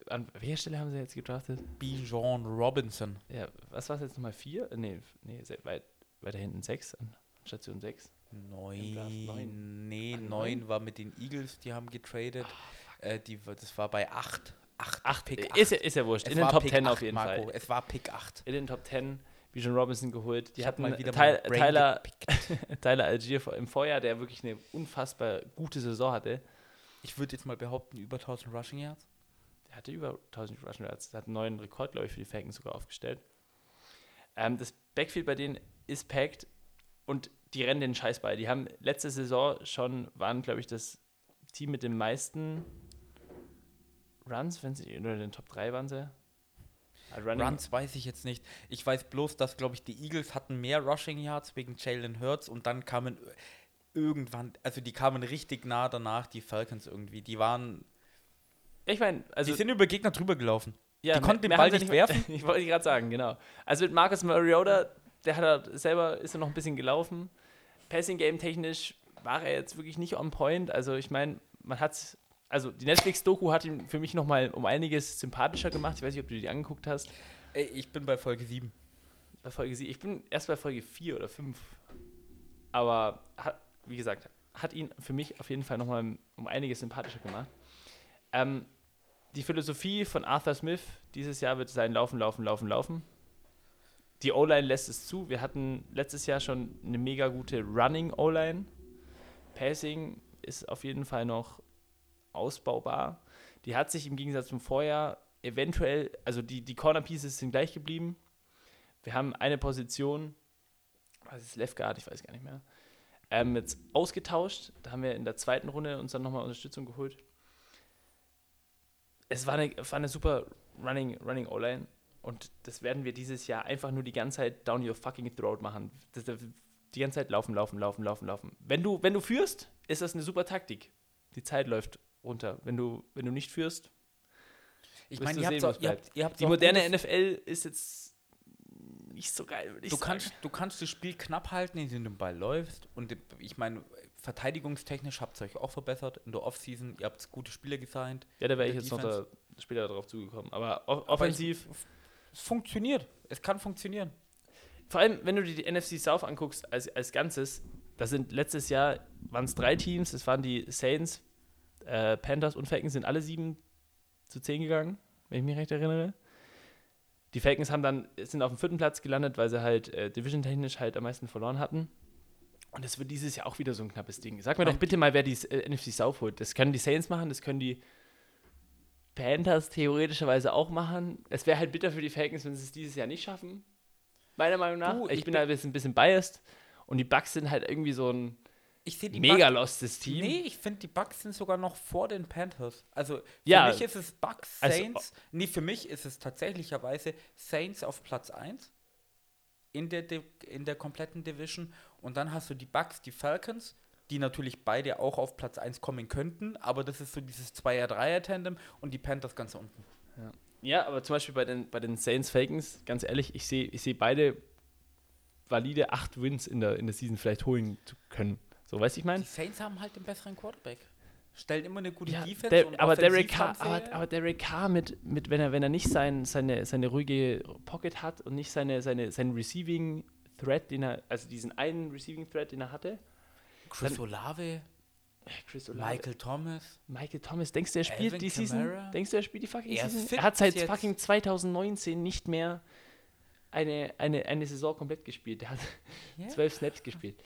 Speaker 1: an welcher Stelle haben sie jetzt gedraftet?
Speaker 2: Bijan Robinson.
Speaker 1: Ja, was war es jetzt nochmal? Vier? Äh, Nee, nee weit, weiter hinten sechs, an Station sechs.
Speaker 2: Neun.
Speaker 1: Neun.
Speaker 2: Nee, neun
Speaker 1: neun?
Speaker 2: war mit den Eagles, die haben getradet. Äh, die, das war bei acht. Acht.
Speaker 1: Acht,
Speaker 2: Pick
Speaker 1: ist, ja- ist ja wurscht.
Speaker 2: Es
Speaker 1: in den Top
Speaker 2: Pick
Speaker 1: 10 auf jeden
Speaker 2: Marco.
Speaker 1: Fall.
Speaker 2: Es war Pick 8.
Speaker 1: In den Top 10, wie John Robinson geholt. Die
Speaker 2: Ich
Speaker 1: hatten
Speaker 2: mal wieder
Speaker 1: Tyler,
Speaker 2: mein Brain
Speaker 1: Tyler. Tyler Algier im Vorjahr, der wirklich eine unfassbar gute Saison hatte.
Speaker 2: Ich würde jetzt mal behaupten, über 1000 Rushing Yards.
Speaker 1: Der hatte über 1000 Rushing Yards. Der hat einen neuen Rekord, glaube ich, für die Falcons sogar aufgestellt. Ähm, das Backfield bei denen ist packed und die rennen den Scheiß bei. Die haben letzte Saison schon, waren, glaube ich, das Team mit den meisten Runs, wenn sie, oder in den Top 3 waren sie. Running-
Speaker 2: Runs weiß ich jetzt nicht. Ich weiß bloß, dass, glaube ich, die Eagles hatten mehr Rushing Yards wegen Jalen Hurts und dann kamen irgendwann, also die kamen richtig nah danach, die Falcons irgendwie. Die waren,
Speaker 1: Ich meine, also
Speaker 2: die sind über Gegner drüber gelaufen.
Speaker 1: Ja,
Speaker 2: Die konnten den Ball nicht werfen.
Speaker 1: ich wollte gerade sagen, genau. Also mit Marcus Mariota, der hat er selber, ist er noch ein bisschen gelaufen. Passing Game technisch war er jetzt wirklich nicht on point. Also ich meine, man hat also die Netflix-Doku hat ihn für mich nochmal um einiges sympathischer gemacht. Ich weiß nicht, ob du die angeguckt hast.
Speaker 2: Ey, ich bin bei Folge 7.
Speaker 1: Bei Folge sie, ich bin erst bei Folge 4 oder 5. Aber hat, wie gesagt, hat ihn für mich auf jeden Fall nochmal um einiges sympathischer gemacht. Ähm, die Philosophie von Arthur Smith dieses Jahr wird sein Laufen, Laufen, Laufen, Laufen. Die O-Line lässt es zu. Wir hatten letztes Jahr schon eine mega gute Running O-Line. Passing ist auf jeden Fall noch ausbaubar. Die hat sich im Gegensatz zum Vorjahr eventuell, also die, die Corner Pieces sind gleich geblieben. Wir haben eine Position, was ist Left Guard, ich weiß gar nicht mehr, ähm, jetzt ausgetauscht. Da haben wir in der zweiten Runde uns dann nochmal Unterstützung geholt. Es war eine, war eine super Running, Running O-Line und das werden wir dieses Jahr einfach nur die ganze Zeit down your fucking throat machen. Das, das, die ganze Zeit laufen, laufen, laufen, laufen, laufen. Wenn du, wenn du führst, ist das eine super Taktik. Die Zeit läuft runter. Wenn du, wenn du nicht führst,
Speaker 2: Ich meine, ihr,
Speaker 1: sehen,
Speaker 2: auch- ihr, habt, ihr habt
Speaker 1: die moderne NFL ist jetzt nicht so geil, würde ich
Speaker 2: Du
Speaker 1: sagen.
Speaker 2: kannst, du kannst das Spiel knapp halten, indem du den Ball läufst. Und ich meine, verteidigungstechnisch habt ihr euch auch verbessert in der Offseason. Ihr habt gute Spiele gesigned.
Speaker 1: Ja, da wäre ich jetzt noch
Speaker 2: Defense.
Speaker 1: da, später darauf zugekommen. Aber o-
Speaker 2: Aber
Speaker 1: offensiv,
Speaker 2: Es funktioniert. Es kann funktionieren.
Speaker 1: vor allem, wenn du dir die NFC South anguckst als, als Ganzes, da sind letztes Jahr waren es drei Teams, das waren die Saints, äh, Panthers und Falcons, sind alle sieben zu zehn gegangen, wenn ich mich recht erinnere. Die Falcons haben dann, sind auf dem vierten Platz gelandet, weil sie halt äh, division-technisch halt am meisten verloren hatten. Und das wird dieses Jahr auch wieder so ein knappes Ding. Sag mir doch
Speaker 2: Nein,
Speaker 1: bitte mal, wer die äh, NFC South holt. Das können die Saints machen, das können die Panthers theoretischerweise auch machen. Es wäre halt bitter für die Falcons, wenn sie es dieses Jahr nicht schaffen. Meiner Meinung nach.
Speaker 2: Du,
Speaker 1: ich,
Speaker 2: ich
Speaker 1: bin da ein bisschen, ein bisschen biased. Und die Bucks sind halt irgendwie so ein
Speaker 2: Ich sehe die
Speaker 1: mega lostes Team.
Speaker 2: Nee, ich finde, die Bucks sind sogar noch vor den Panthers. Also für
Speaker 1: Ja.
Speaker 2: mich ist es Bucks,
Speaker 1: Also-
Speaker 2: Saints. nee, für mich ist es tatsächlicherweise Saints auf Platz 1 in der, Di- in der kompletten Division. Und dann hast du die Bucks, die Falcons, die natürlich beide auch auf Platz 1 kommen könnten. Aber das ist so dieses Zweier-Dreier-Tandem und die Panthers ganz unten.
Speaker 1: Ja, aber zum Beispiel bei den, bei den Saints Falcons, ganz ehrlich, ich sehe ich seh beide valide acht Wins in der, in der Season vielleicht holen zu können. So, weißt du, ich
Speaker 2: Die
Speaker 1: meine?
Speaker 2: Saints haben halt den besseren Quarterback. Stellen immer eine gute
Speaker 1: Ja,
Speaker 2: Defense.
Speaker 1: der,
Speaker 2: und
Speaker 1: aber, Derek Carr, aber, aber Derek Carr mit, mit wenn er, wenn er nicht sein, seine, seine ruhige Pocket hat und nicht seine, seine, seinen Receiving Threat, den er, also diesen einen Receiving Threat, den er hatte,
Speaker 2: Chris
Speaker 1: dann-
Speaker 2: Olave,
Speaker 1: Chris Olave,
Speaker 2: Michael Thomas.
Speaker 1: Michael Thomas, denkst du, er spielt
Speaker 2: Alvin
Speaker 1: die Season?
Speaker 2: Kamara?
Speaker 1: Denkst du, er spielt die fucking
Speaker 2: Er
Speaker 1: Season? Er hat seit
Speaker 2: jetzt.
Speaker 1: fucking 2019 nicht mehr eine, eine, eine Saison komplett gespielt. Er hat zwölf Snaps gespielt.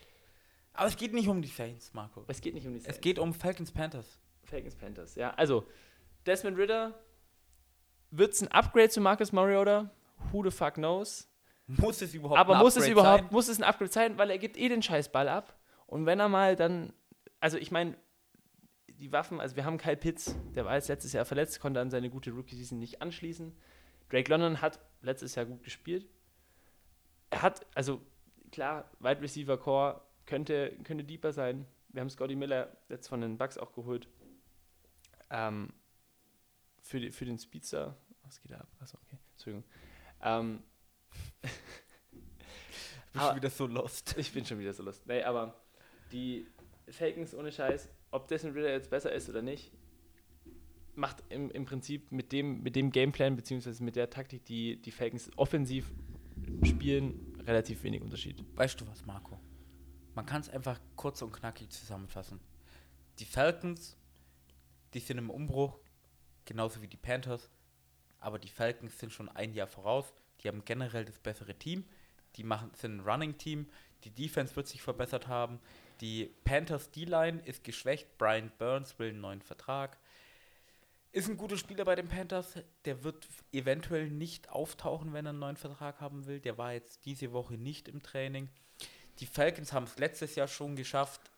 Speaker 2: Aber es geht nicht um die Saints, Marco.
Speaker 1: Es geht nicht um die
Speaker 2: Es
Speaker 1: Saints.
Speaker 2: geht um Falcons Panthers.
Speaker 1: Falcons Panthers. Ja, also Desmond Ritter wird es ein Upgrade zu Marcus Mariota? Who the fuck knows?
Speaker 2: Muss es überhaupt
Speaker 1: Aber
Speaker 2: ein
Speaker 1: muss es
Speaker 2: Upgrade
Speaker 1: überhaupt,
Speaker 2: sein?
Speaker 1: muss es ein Upgrade sein, weil er gibt eh den Scheißball ab. Und wenn er mal dann, also ich meine, die Waffen, also wir haben Kyle Pitts, der war jetzt letztes Jahr verletzt, konnte an seine gute Rookie-Season nicht anschließen. Drake London hat letztes Jahr gut gespielt. Er hat, also klar, Wide Receiver Core könnte, könnte deeper sein. Wir haben Scotty Miller jetzt von den Bucks auch geholt. Ähm, für, die, für den Speedster. Was geht da ab? Achso, okay. Entschuldigung. Ähm,
Speaker 2: Bist
Speaker 1: aber-
Speaker 2: du wieder so lost.
Speaker 1: ich bin schon wieder so lustig. Nee, aber die Falcons ohne Scheiß, ob Desmond Ritter jetzt besser ist oder nicht, macht im, im Prinzip mit dem, mit dem Gameplan beziehungsweise mit der Taktik, die die Falcons offensiv spielen, relativ wenig Unterschied.
Speaker 2: Weißt du was, Marco? Man kann es einfach kurz und knackig zusammenfassen. Die Falcons, die sind im Umbruch, genauso wie die Panthers. Aber die Falcons sind schon ein Jahr voraus. Die haben generell das bessere Team. Die machen, sind ein Running-Team. Die Defense wird sich verbessert haben. Die Panthers D-Line ist geschwächt. Brian Burns will einen neuen Vertrag. Ist ein guter Spieler bei den Panthers. Der wird eventuell nicht auftauchen, wenn er einen neuen Vertrag haben will. Der war jetzt diese Woche nicht im Training. Die Falcons haben es letztes Jahr schon geschafft,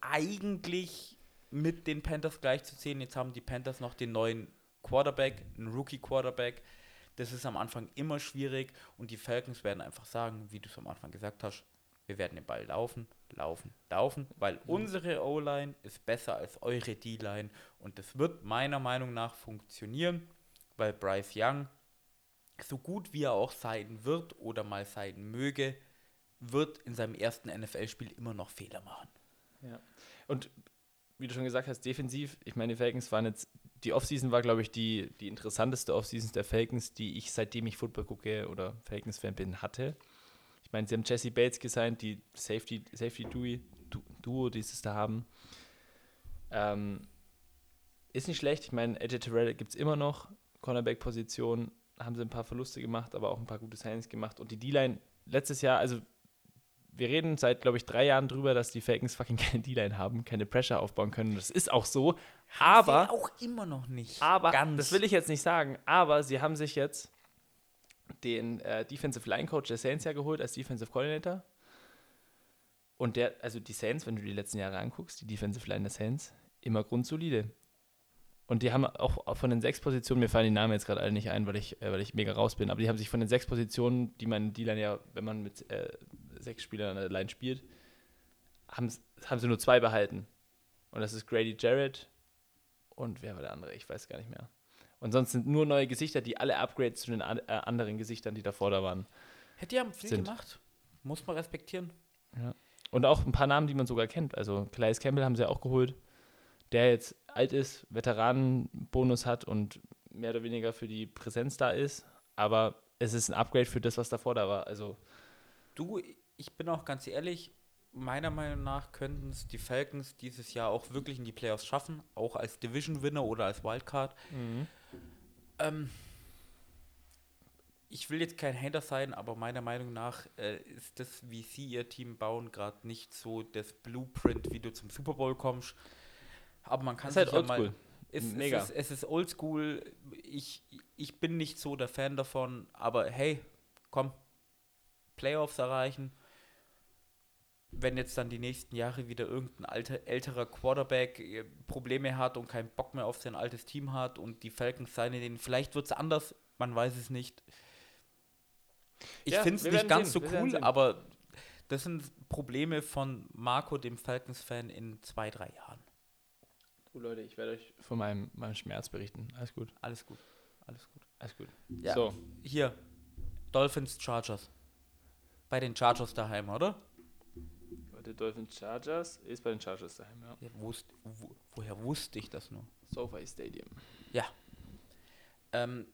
Speaker 2: eigentlich mit den Panthers gleichzuziehen. Jetzt haben die Panthers noch den neuen Quarterback, einen Rookie-Quarterback. Das ist am Anfang immer schwierig und die Falcons werden einfach sagen, wie du es am Anfang gesagt hast, wir werden den Ball laufen, laufen, laufen, weil unsere O-Line ist besser als eure D-Line und das wird meiner Meinung nach funktionieren, weil Bryce Young, so gut wie er auch sein wird oder mal sein möge, wird in seinem ersten NFL-Spiel immer noch Fehler machen.
Speaker 1: Ja. Und wie du schon gesagt hast, defensiv, ich meine, die Falcons waren jetzt, die Offseason war, glaube ich, die, die interessanteste Offseason der Falcons, die ich, seitdem ich Football gucke oder Falcons-Fan bin, hatte. Ich meine, sie haben Jesse Bates gesigned, die Safety, Safety Duo, Duo, die sie da haben. Ähm, ist nicht schlecht. Ich meine, AJ Terrell gibt es immer noch. Cornerback-Position haben sie ein paar Verluste gemacht, aber auch ein paar gute Signings gemacht. Und die D-Line letztes Jahr, also wir reden seit, glaube ich, drei Jahren drüber, dass die Falcons fucking keine D-Line haben, keine Pressure aufbauen können. Das ist auch so. Aber,
Speaker 2: auch immer noch nicht.
Speaker 1: aber
Speaker 2: ganz.
Speaker 1: das will ich jetzt nicht sagen, aber sie haben sich jetzt den äh, Defensive Line Coach der Saints ja geholt als Defensive Coordinator. Und der, also die Saints, wenn du die letzten Jahre anguckst, die Defensive Line der Saints, immer grundsolide. Und die haben auch von den sechs Positionen, mir fallen die Namen jetzt gerade alle nicht ein, weil ich, äh, weil ich mega raus bin, aber die haben sich von den sechs Positionen, die man die line ja, wenn man mit äh, sechs der Line spielt, haben, haben sie nur zwei behalten. Und das ist Grady Jarrett und wer war der andere? Ich weiß gar nicht mehr. Und sonst sind nur neue Gesichter, die alle Upgrades zu den äh, anderen Gesichtern, die davor da waren.
Speaker 2: Hätte ja viel
Speaker 1: sind.
Speaker 2: gemacht. Muss man respektieren.
Speaker 1: Und auch ein paar Namen, die man sogar kennt. Also Calais Campbell haben sie auch geholt, der jetzt alt ist, Veteranenbonus hat und mehr oder weniger für die Präsenz da ist. Aber es ist ein Upgrade für das, was davor da war. Also
Speaker 2: Du, ich bin auch ganz ehrlich, meiner Meinung nach könnten es die Falcons dieses Jahr auch wirklich in die Playoffs schaffen, auch als Division-Winner oder als Wildcard. Ähm, ich will jetzt kein Hater sein, aber meiner Meinung nach äh, ist das, wie sie ihr Team bauen, gerade nicht so das Blueprint, wie du zum Super Bowl kommst. Aber man kann
Speaker 1: Das ist halt
Speaker 2: ja mal-. Es,
Speaker 1: Mega.
Speaker 2: Es ist, es ist oldschool. Ich, ich bin nicht so der Fan davon, aber hey, komm, Playoffs erreichen. Wenn jetzt dann die nächsten Jahre wieder irgendein alter, älterer Quarterback äh, Probleme hat und keinen Bock mehr auf sein altes Team hat und die Falcons seine den, vielleicht wird es anders, man weiß es nicht. Ich
Speaker 1: Ja,
Speaker 2: finde es nicht ganz
Speaker 1: sehen,
Speaker 2: so cool, aber das sind Probleme von Marco, dem Falcons-Fan, in zwei, drei Jahren.
Speaker 1: Du Leute, ich werde euch von meinem, meinem Schmerz berichten. Alles gut.
Speaker 2: Alles gut. Alles gut.
Speaker 1: Alles gut.
Speaker 2: Ja.
Speaker 1: So,
Speaker 2: Hier, Dolphins Chargers. Bei den Chargers daheim, oder?
Speaker 1: Warte, Dolphins Chargers ist bei den Chargers daheim, ja.
Speaker 2: Ja, wusst, wo, woher wusste ich das nur?
Speaker 1: SoFi Stadium.
Speaker 2: Ähm,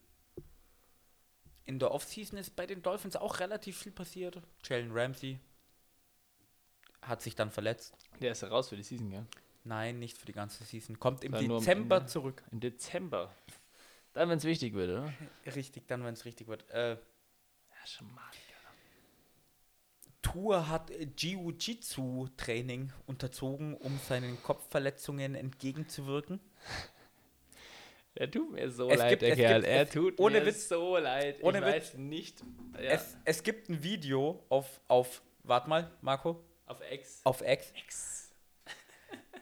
Speaker 2: in der Offseason ist bei den Dolphins auch relativ viel passiert. Jalen Ramsey hat sich dann verletzt.
Speaker 1: Der ist raus für die Season, ja.
Speaker 2: Nein, nicht für die ganze Season. Kommt im
Speaker 1: am
Speaker 2: Dezember
Speaker 1: Ende.
Speaker 2: zurück.
Speaker 1: Im Dezember. Dann, wenn es wichtig wird, oder?
Speaker 2: Richtig, dann, wenn es richtig wird. Äh,
Speaker 1: Ja, schon mal.
Speaker 2: Tour hat Jiu-Jitsu-Training unterzogen, um seinen Kopfverletzungen entgegenzuwirken.
Speaker 1: Er tut mir so
Speaker 2: Es
Speaker 1: leid,
Speaker 2: gibt-
Speaker 1: der Kerl.
Speaker 2: gibt-
Speaker 1: er tut
Speaker 2: ohne
Speaker 1: mir
Speaker 2: Witz-
Speaker 1: so leid.
Speaker 2: ohne
Speaker 1: ich
Speaker 2: Witz.
Speaker 1: weiß nicht. Ja,
Speaker 2: Es, es gibt ein Video auf, auf, warte mal, Marco,
Speaker 1: auf X.
Speaker 2: auf X.
Speaker 1: X.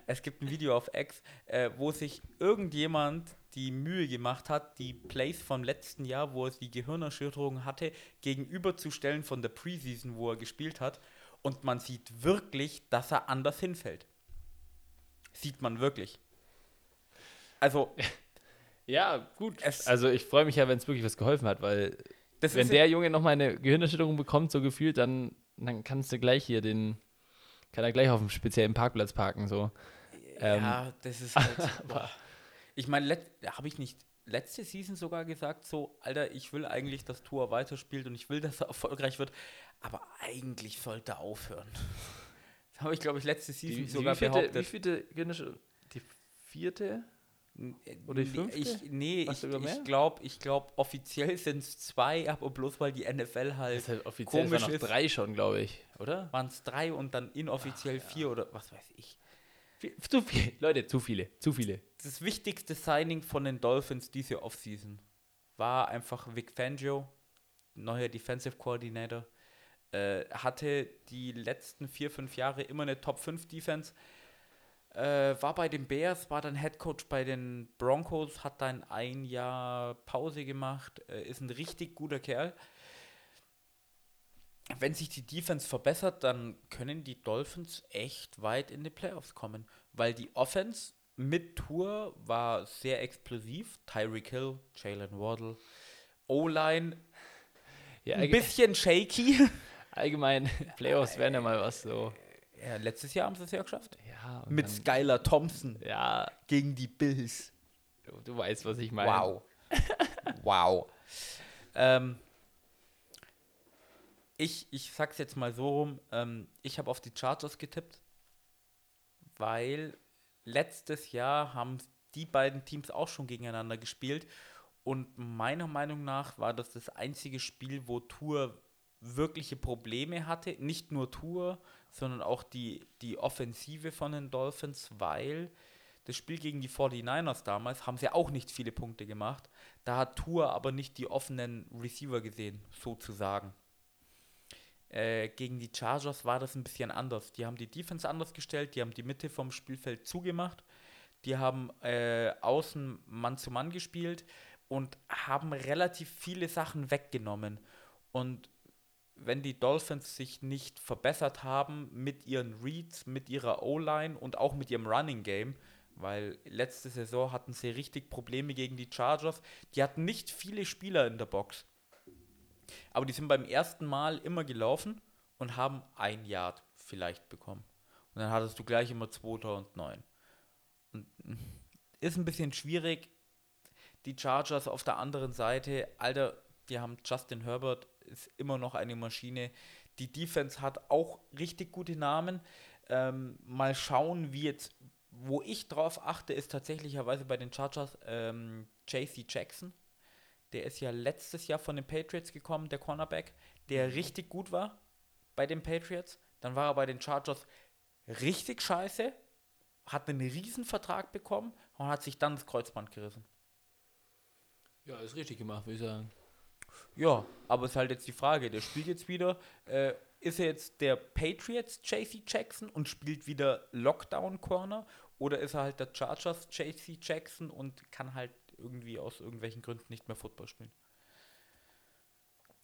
Speaker 2: Es gibt ein Video auf X, äh, wo sich irgendjemand die Mühe gemacht hat, die Plays vom letzten Jahr, wo er die Gehirnerschütterung hatte, gegenüberzustellen von der Preseason, wo er gespielt hat. Und man sieht wirklich, dass er anders hinfällt. Sieht man wirklich. Also,
Speaker 1: Ja, gut. Also ich freue mich ja, wenn es wirklich was geholfen hat, weil wenn der Junge nochmal eine Gehirnerschütterung bekommt, so gefühlt, dann, dann kannst du gleich hier den, kann er gleich auf einem speziellen Parkplatz parken, so. ähm,
Speaker 2: ja, das ist halt. ich meine, habe ich nicht letzte Season sogar gesagt, so, Alter, ich will eigentlich, dass Tour weiterspielt und ich will, dass er erfolgreich wird, aber eigentlich sollte er aufhören. Das habe ich, glaube ich, letzte Season
Speaker 1: Die,
Speaker 2: sogar
Speaker 1: wie vierte,
Speaker 2: behauptet.
Speaker 1: wie Gehirnerschütterung? Die vierte? Oder die
Speaker 2: Nee,
Speaker 1: fünfte?
Speaker 2: Ich, nee, ich, ich glaube, ich glaub, offiziell sind es zwei, aber bloß weil die NFL halt,
Speaker 1: Das ist halt offiziell
Speaker 2: komisch
Speaker 1: waren noch
Speaker 2: ist.
Speaker 1: drei schon, glaube ich, oder?
Speaker 2: waren es drei und dann inoffiziell vier oder was weiß ich.
Speaker 1: Viel- Zu viele. Leute, zu viele. Zu viele.
Speaker 2: Das wichtigste Signing von den Dolphins diese Offseason war einfach Vic Fangio, neuer Defensive Coordinator. äh, hatte die letzten vier, fünf Jahre immer eine Top 5 Defense. Äh, war bei den Bears, war dann Head Coach bei den Broncos, hat dann ein Jahr Pause gemacht, äh, ist ein richtig guter Kerl. Wenn sich die Defense verbessert, dann können die Dolphins echt weit in die Playoffs kommen, weil die Offense mit Tour war sehr explosiv. Tyreek Hill, Jalen Waddle, O-Line
Speaker 1: Ja,
Speaker 2: ein bisschen shaky.
Speaker 1: allgemein, Playoffs wären ja mal was so.
Speaker 2: Ja, letztes Jahr haben sie es ja geschafft.
Speaker 1: Ja,
Speaker 2: Mit Skylar Thompson
Speaker 1: Ja,
Speaker 2: gegen die Bills.
Speaker 1: du, du weißt, was ich meine.
Speaker 2: Wow. wow. Ähm, ich, ich sag's jetzt mal so rum, ähm, ich habe auf die Chargers getippt, weil letztes Jahr haben die beiden Teams auch schon gegeneinander gespielt und meiner Meinung nach war das das einzige Spiel, wo Tour wirkliche Probleme hatte. Nicht nur Tour, sondern auch die, die Offensive von den Dolphins, weil das Spiel gegen die 49ers damals haben sie auch nicht viele Punkte gemacht. Da hat Tour aber nicht die offenen Receiver gesehen, sozusagen. Äh, gegen die Chargers war das ein bisschen anders. Die haben die Defense anders gestellt, die haben die Mitte vom Spielfeld zugemacht, die haben äh, außen Mann zu Mann gespielt und haben relativ viele Sachen weggenommen. Und wenn die Dolphins sich nicht verbessert haben mit ihren Reads, mit ihrer O-Line und auch mit ihrem Running Game, weil letzte Saison hatten sie richtig Probleme gegen die Chargers. Die hatten nicht viele Spieler in der Box. Aber die sind beim ersten Mal immer gelaufen und haben ein Yard vielleicht bekommen. Und dann hattest du gleich immer 2009. Und mm, ist ein bisschen schwierig. Die Chargers auf der anderen Seite, Alter, die haben Justin Herbert, ist immer noch eine Maschine. Die Defense hat auch richtig gute Namen. Ähm, mal schauen, wie jetzt, wo ich drauf achte, ist tatsächlicherweise bei den Chargers ähm, JC Jackson. Der ist ja letztes Jahr von den Patriots gekommen, der Cornerback, der richtig gut war bei den Patriots. Dann war er bei den Chargers richtig scheiße, hat einen riesen Vertrag bekommen und hat sich dann das Kreuzband gerissen.
Speaker 1: Ja, ist richtig gemacht, würde ich sagen.
Speaker 2: Ja, aber es ist halt jetzt die Frage, der spielt jetzt wieder, äh, ist er jetzt der Patriots JC Jackson und spielt wieder Lockdown Corner oder ist er halt der Chargers JC Jackson und kann halt irgendwie aus irgendwelchen Gründen nicht mehr Football spielen?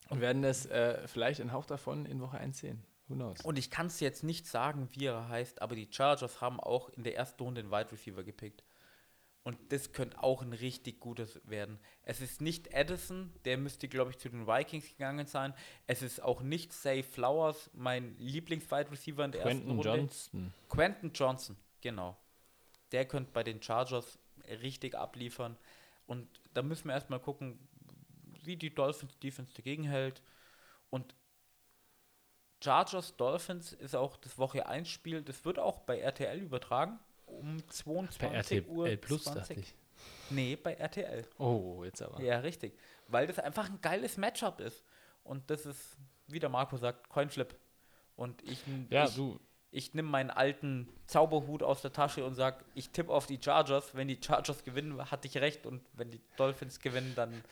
Speaker 1: Und werden das äh, vielleicht ein Hauch davon in Woche 1 sehen. Who knows?
Speaker 2: Und ich kann es jetzt nicht sagen, wie er heißt, aber die Chargers haben auch in der ersten Runde den Wide Receiver gepickt. Und das könnte auch ein richtig gutes werden. Es ist nicht Addison, der müsste, glaube ich, zu den Vikings gegangen sein. Es ist auch nicht Say Flowers, mein Lieblings-Wide Receiver in der ersten
Speaker 1: Quentin
Speaker 2: Runde.
Speaker 1: Johnston.
Speaker 2: Quentin Johnson, genau. Der könnte bei den Chargers richtig abliefern. Und da müssen wir erstmal gucken, wie die Dolphins Defense dagegen hält. Und Chargers Dolphins ist auch das Woche 1 Spiel, das wird auch bei RTL übertragen. Um 22
Speaker 1: Bei RTL
Speaker 2: Uhr.
Speaker 1: Plus
Speaker 2: 20.
Speaker 1: dachte ich.
Speaker 2: Nee, bei RTL.
Speaker 1: Oh, jetzt aber.
Speaker 2: Ja, richtig. Weil das einfach ein geiles Matchup ist. Und das ist, wie der Marco sagt, Coinflip. Und ich,
Speaker 1: Ja,
Speaker 2: ich,
Speaker 1: du,
Speaker 2: ich nehme meinen alten Zauberhut aus der Tasche und sage, ich tippe auf die Chargers. Wenn die Chargers gewinnen, hatte ich recht. Und wenn die Dolphins gewinnen, dann.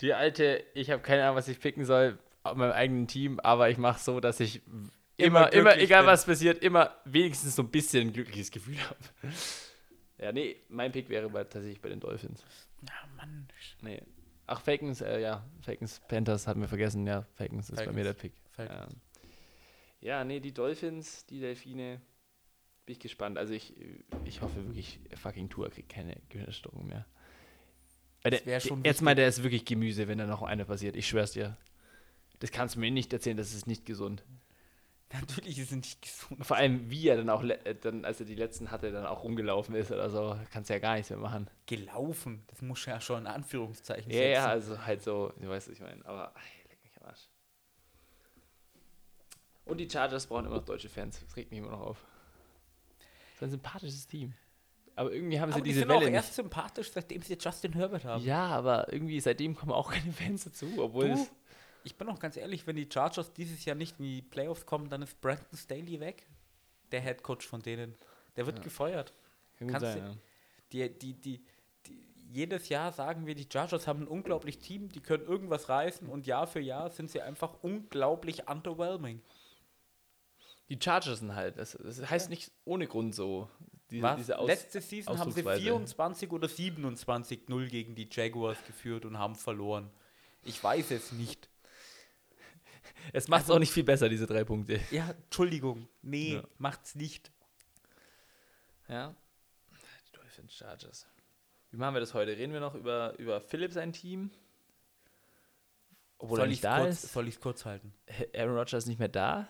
Speaker 1: die alte, ich habe keine Ahnung, was ich picken soll auf meinem eigenen Team, aber ich mache so, dass ich immer, immer,
Speaker 2: glücklich
Speaker 1: egal
Speaker 2: bin.
Speaker 1: was passiert, immer wenigstens so ein bisschen ein glückliches Gefühl habe. Ja, nee, mein Pick wäre bei, tatsächlich bei den Dolphins.
Speaker 2: Ja, Mann.
Speaker 1: Nee. Ach, Falcons, äh, ja, Falcons, Panthers hatten wir vergessen. Ja, Falcons ist bei mir
Speaker 2: Falcons.
Speaker 1: der Pick.
Speaker 2: Falcons.
Speaker 1: Ähm, ja, nee, die Dolphins, die Delfine, bin ich gespannt. Also ich, ich hoffe wirklich, fucking Tour kriegt keine Gehirnerstörung mehr.
Speaker 2: Das
Speaker 1: der, jetzt
Speaker 2: wichtig.
Speaker 1: mal, der ist wirklich Gemüse, wenn da noch eine passiert. Ich schwör's dir. Das kannst du mir nicht erzählen, das ist nicht gesund.
Speaker 2: Natürlich ist es nicht gesund.
Speaker 1: Vor allem, wie er dann auch, äh, dann, als er die letzten hatte, dann auch rumgelaufen ist oder so, kannst du ja gar nichts mehr machen.
Speaker 2: Gelaufen. Das muss ja schon in Anführungszeichen
Speaker 1: Ja, ja,
Speaker 2: setzen.
Speaker 1: also halt so, du weißt, was ich meine. Aber, ey, leck mich am Arsch. Und die Chargers brauchen immer noch deutsche Fans. Das regt mich immer noch auf. Das ist ein sympathisches Team. Aber irgendwie haben sie
Speaker 2: Aber die
Speaker 1: diese
Speaker 2: sind auch
Speaker 1: Welle
Speaker 2: erst
Speaker 1: nicht.
Speaker 2: sympathisch, seitdem sie Justin Herbert haben.
Speaker 1: Ja, aber irgendwie seitdem kommen auch keine Fans dazu, obwohl
Speaker 2: Du,
Speaker 1: es.
Speaker 2: ich bin auch ganz ehrlich, wenn die Chargers dieses Jahr nicht in die Playoffs kommen, dann ist Brandon Staley weg. Der Head Coach von denen. Der wird
Speaker 1: Ja.
Speaker 2: gefeuert.
Speaker 1: Kann
Speaker 2: kannst
Speaker 1: sein,
Speaker 2: du-
Speaker 1: ja.
Speaker 2: Die, die, die, die, jedes Jahr sagen wir, die Chargers haben ein unglaublich Team, die können irgendwas reißen und Jahr für Jahr sind sie einfach unglaublich underwhelming.
Speaker 1: Die Chargers sind halt, das, das heißt nicht ohne Grund so. Diese,
Speaker 2: Was?
Speaker 1: diese Aus
Speaker 2: Letzte Season haben sie
Speaker 1: Ausdrucksweise.
Speaker 2: 24 oder 27-0 gegen die Jaguars geführt und haben verloren. Ich weiß es nicht.
Speaker 1: Es macht es
Speaker 2: Also-
Speaker 1: auch nicht viel besser, diese drei Punkte.
Speaker 2: Ja, Entschuldigung. Nee,
Speaker 1: Ja.
Speaker 2: macht's nicht.
Speaker 1: Ja. Die Dolphins Chargers. Wie machen wir das heute? Reden wir noch über, über Philipp sein Team? Obwohl er
Speaker 2: soll
Speaker 1: nicht
Speaker 2: ich's
Speaker 1: da
Speaker 2: kurz,
Speaker 1: ist.
Speaker 2: Soll ich es kurz halten?
Speaker 1: Aaron Rodgers ist nicht mehr da.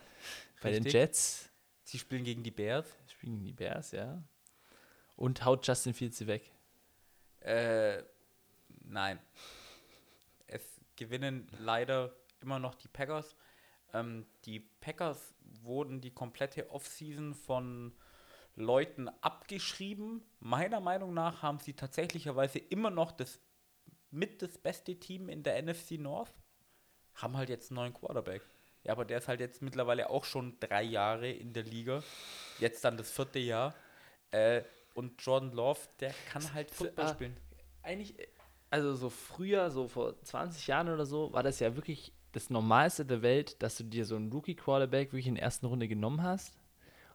Speaker 1: Bei den. Jets
Speaker 2: Sie spielen gegen die Bears.
Speaker 1: spielen die Bears, ja. Und haut Justin Fields sie weg.
Speaker 2: Äh, nein. Es gewinnen leider immer noch die Packers. Ähm, die Packers wurden die komplette Offseason von Leuten abgeschrieben. Meiner Meinung nach haben sie tatsächlicherweise immer noch das mit das beste Team in der NFC North. Haben halt jetzt einen neuen Quarterback. Ja, aber der ist halt jetzt mittlerweile auch schon drei Jahre in der Liga. Jetzt dann das vierte Jahr. Äh, und Jordan Love, der kann halt Football
Speaker 1: ah,
Speaker 2: spielen.
Speaker 1: Eigentlich, also so früher, so vor 20 Jahren oder so, war das ja wirklich das Normalste der Welt, dass du dir so einen Rookie-Quarterback wirklich in der ersten Runde genommen hast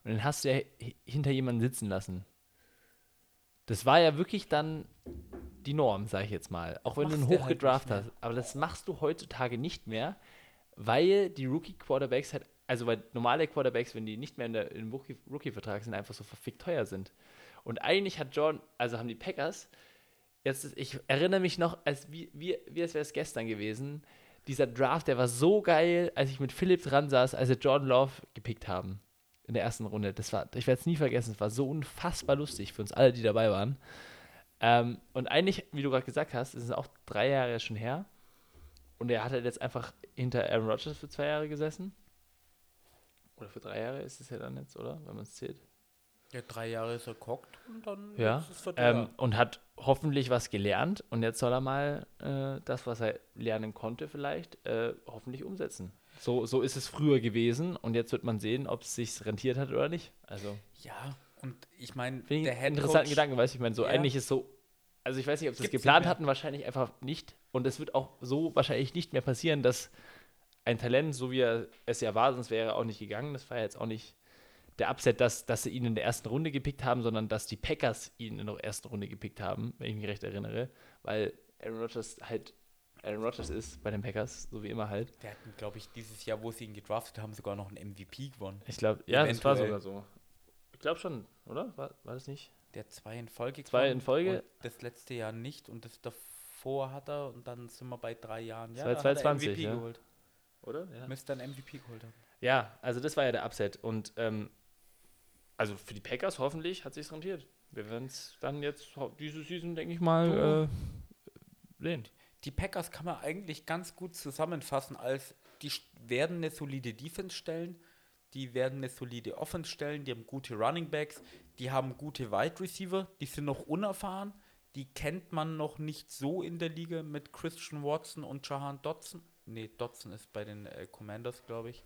Speaker 1: und den hast du ja hi- hinter jemanden sitzen lassen. Das war ja wirklich dann die Norm, sag ich jetzt mal. Auch wenn du hoch
Speaker 2: halt
Speaker 1: gedraft
Speaker 2: nicht mehr.
Speaker 1: hast. Aber das machst du heutzutage nicht mehr, weil die Rookie-Quarterbacks halt, also weil normale Quarterbacks, wenn die nicht mehr in der, im Rookie- Rookie-Vertrag sind, einfach so verfickt teuer sind. Und eigentlich hat John, also haben die Packers, jetzt ist, ich erinnere mich noch, als wie, wie, wie als wäre es gestern gewesen, dieser Draft, der war so geil, als ich mit Philipp dran saß, als wir Jordan Love gepickt haben in der ersten Runde. Das war, ich werde es nie vergessen, es war so unfassbar lustig für uns alle, die dabei waren. Ähm, und eigentlich, wie du gerade gesagt hast, ist es auch drei Jahre schon her. Und er hat halt jetzt einfach hinter Aaron Rodgers für zwei Jahre gesessen. Oder für drei Jahre ist es ja dann jetzt, oder? Wenn man es zählt.
Speaker 2: Ja, drei Jahre ist er geguckt und dann
Speaker 1: Ja,
Speaker 2: ist es
Speaker 1: Ähm, und hat hoffentlich was gelernt. Und jetzt soll er mal äh, das, was er lernen konnte, vielleicht äh, hoffentlich umsetzen. So, so ist es früher gewesen. Und jetzt wird man sehen, ob es sich rentiert hat oder nicht. Also,
Speaker 2: Ja, und ich meine,
Speaker 1: ich
Speaker 2: der Head
Speaker 1: interessanten Gedanken, weißt du, ich meine, so
Speaker 2: Ja.
Speaker 1: eigentlich ist so. Also, ich weiß nicht, ob sie es geplant hatten, wahrscheinlich einfach nicht. Und es wird auch so wahrscheinlich nicht mehr passieren, dass ein Talent, so wie er es ja war, sonst wäre er auch nicht gegangen. Das war ja jetzt auch nicht der Upset, dass, dass sie ihn in der ersten Runde gepickt haben, sondern dass die Packers ihn in der ersten Runde gepickt haben, wenn ich mich recht erinnere. Weil Aaron Rodgers halt Aaron Rodgers ist bei den Packers, so wie immer halt.
Speaker 2: Der hat, glaube ich, dieses Jahr, wo sie ihn gedraftet haben, sogar noch einen MVP gewonnen.
Speaker 1: Ich glaube, ja, das war
Speaker 2: Eventuell.
Speaker 1: sogar so. Ich glaube schon, oder? War, war das nicht?
Speaker 2: Der hat zwei in Folge
Speaker 1: Zwei in Folge?
Speaker 2: Das letzte Jahr nicht und das davor hat er und dann sind wir bei drei Jahren. Ja,
Speaker 1: Das war
Speaker 2: da hat er
Speaker 1: 2020,
Speaker 2: MVP
Speaker 1: ja.
Speaker 2: geholt.
Speaker 1: Oder? Ja.
Speaker 2: Müsste dann MVP geholt haben.
Speaker 1: Ja, also das war ja der Upset. Und ähm, also für die Packers hoffentlich hat sich rentiert. Wir werden es dann jetzt diese Season, denke ich mal, äh, sehen.
Speaker 2: Die Packers kann man eigentlich ganz gut zusammenfassen als, die werden eine solide Defense stellen, die werden eine solide Offense stellen, die haben gute Running Backs, die haben gute Wide Receiver, die sind noch unerfahren, die kennt man noch nicht so in der Liga mit Christian Watson und Jahan Dotson. Nee, Dotson ist bei den äh, Commanders, glaube ich.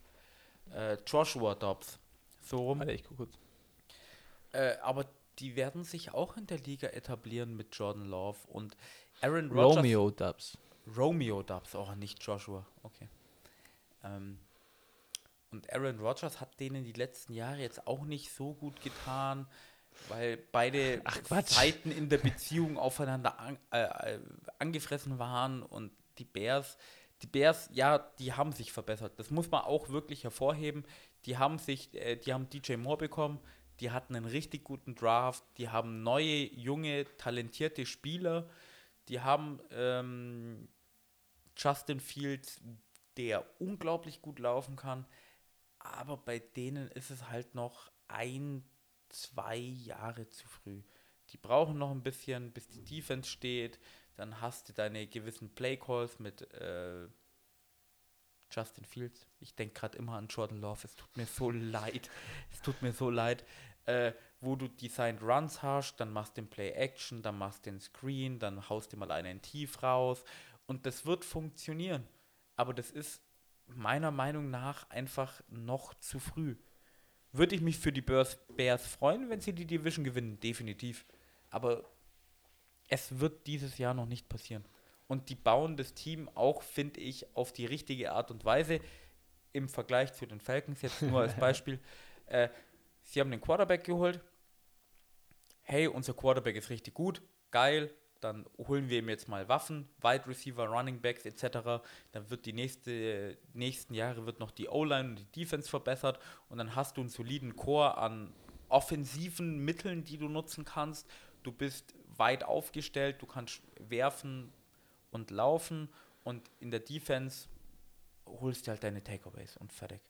Speaker 2: Äh, Joshua Dobbs. So rum.
Speaker 1: Warte, ich guck kurz.
Speaker 2: Äh, aber die werden sich auch in der Liga etablieren mit Jordan Love und Aaron Rodgers.
Speaker 1: Romeo Dubs.
Speaker 2: Romeo Dubs, auch nicht Joshua. Okay. Ähm, und Aaron Rodgers hat denen die letzten Jahre jetzt auch nicht so gut getan, weil beide
Speaker 1: Ach.
Speaker 2: Seiten in der Beziehung aufeinander an, äh, äh, angefressen waren und die Bears, die Bears, ja, die haben sich verbessert. Das muss man auch wirklich hervorheben. Die haben sich, äh, die haben DJ Moore bekommen, die hatten einen richtig guten Draft, die haben neue, junge, talentierte Spieler, die haben ähm, Justin Fields, der unglaublich gut laufen kann, aber bei denen ist es halt noch ein, zwei Jahre zu früh. Die brauchen noch ein bisschen, bis die Defense steht. Dann hast du deine gewissen Playcalls mit äh, Justin Fields. Ich denke gerade immer an Jordan Love. Es tut mir so leid. Es tut mir so leid. Äh, wo du Designed Runs hast, dann machst du den Play Action, dann machst du den Screen, dann haust du mal einen tief raus. Und das wird funktionieren. Aber das ist meiner Meinung nach einfach noch zu früh. Würde ich mich für die Bears, Bears freuen, wenn sie die Division gewinnen? Definitiv. Aber Es wird dieses Jahr noch nicht passieren. Und die bauen das Team auch, finde ich, auf die richtige Art und Weise im Vergleich zu den Falcons. Jetzt nur als Beispiel. Äh, sie haben den Quarterback geholt. Hey, unser Quarterback ist richtig gut. Geil. Dann holen wir ihm jetzt mal Waffen, Wide Receiver, Running Backs etc. Dann wird die nächste, nächsten Jahre wird noch die O-Line und die Defense verbessert und dann hast du einen soliden Core an offensiven Mitteln, die du nutzen kannst. Du bist weit aufgestellt, du kannst werfen und laufen und in der Defense holst du halt deine Takeaways und fertig.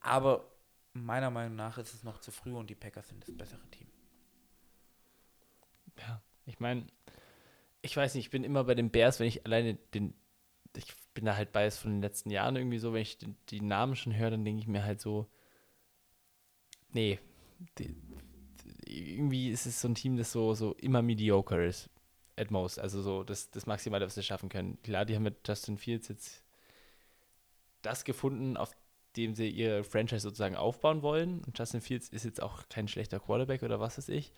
Speaker 2: Aber meiner Meinung nach ist es noch zu früh und die Packers sind das bessere Team.
Speaker 1: Ja, ich meine, ich weiß nicht, ich bin immer bei den Bears, wenn ich alleine den, ich bin da halt beides von den letzten Jahren irgendwie so, wenn ich den, die Namen schon höre, dann denke ich mir halt so, nee, die, die, irgendwie ist es so ein Team, das so, so immer mediocre ist, at most, also so das, das Maximale, was sie schaffen können. Klar, die haben mit Justin Fields jetzt das gefunden, auf dem sie ihre Franchise sozusagen aufbauen wollen. Und Justin Fields ist jetzt auch kein schlechter Quarterback oder was weiß ich.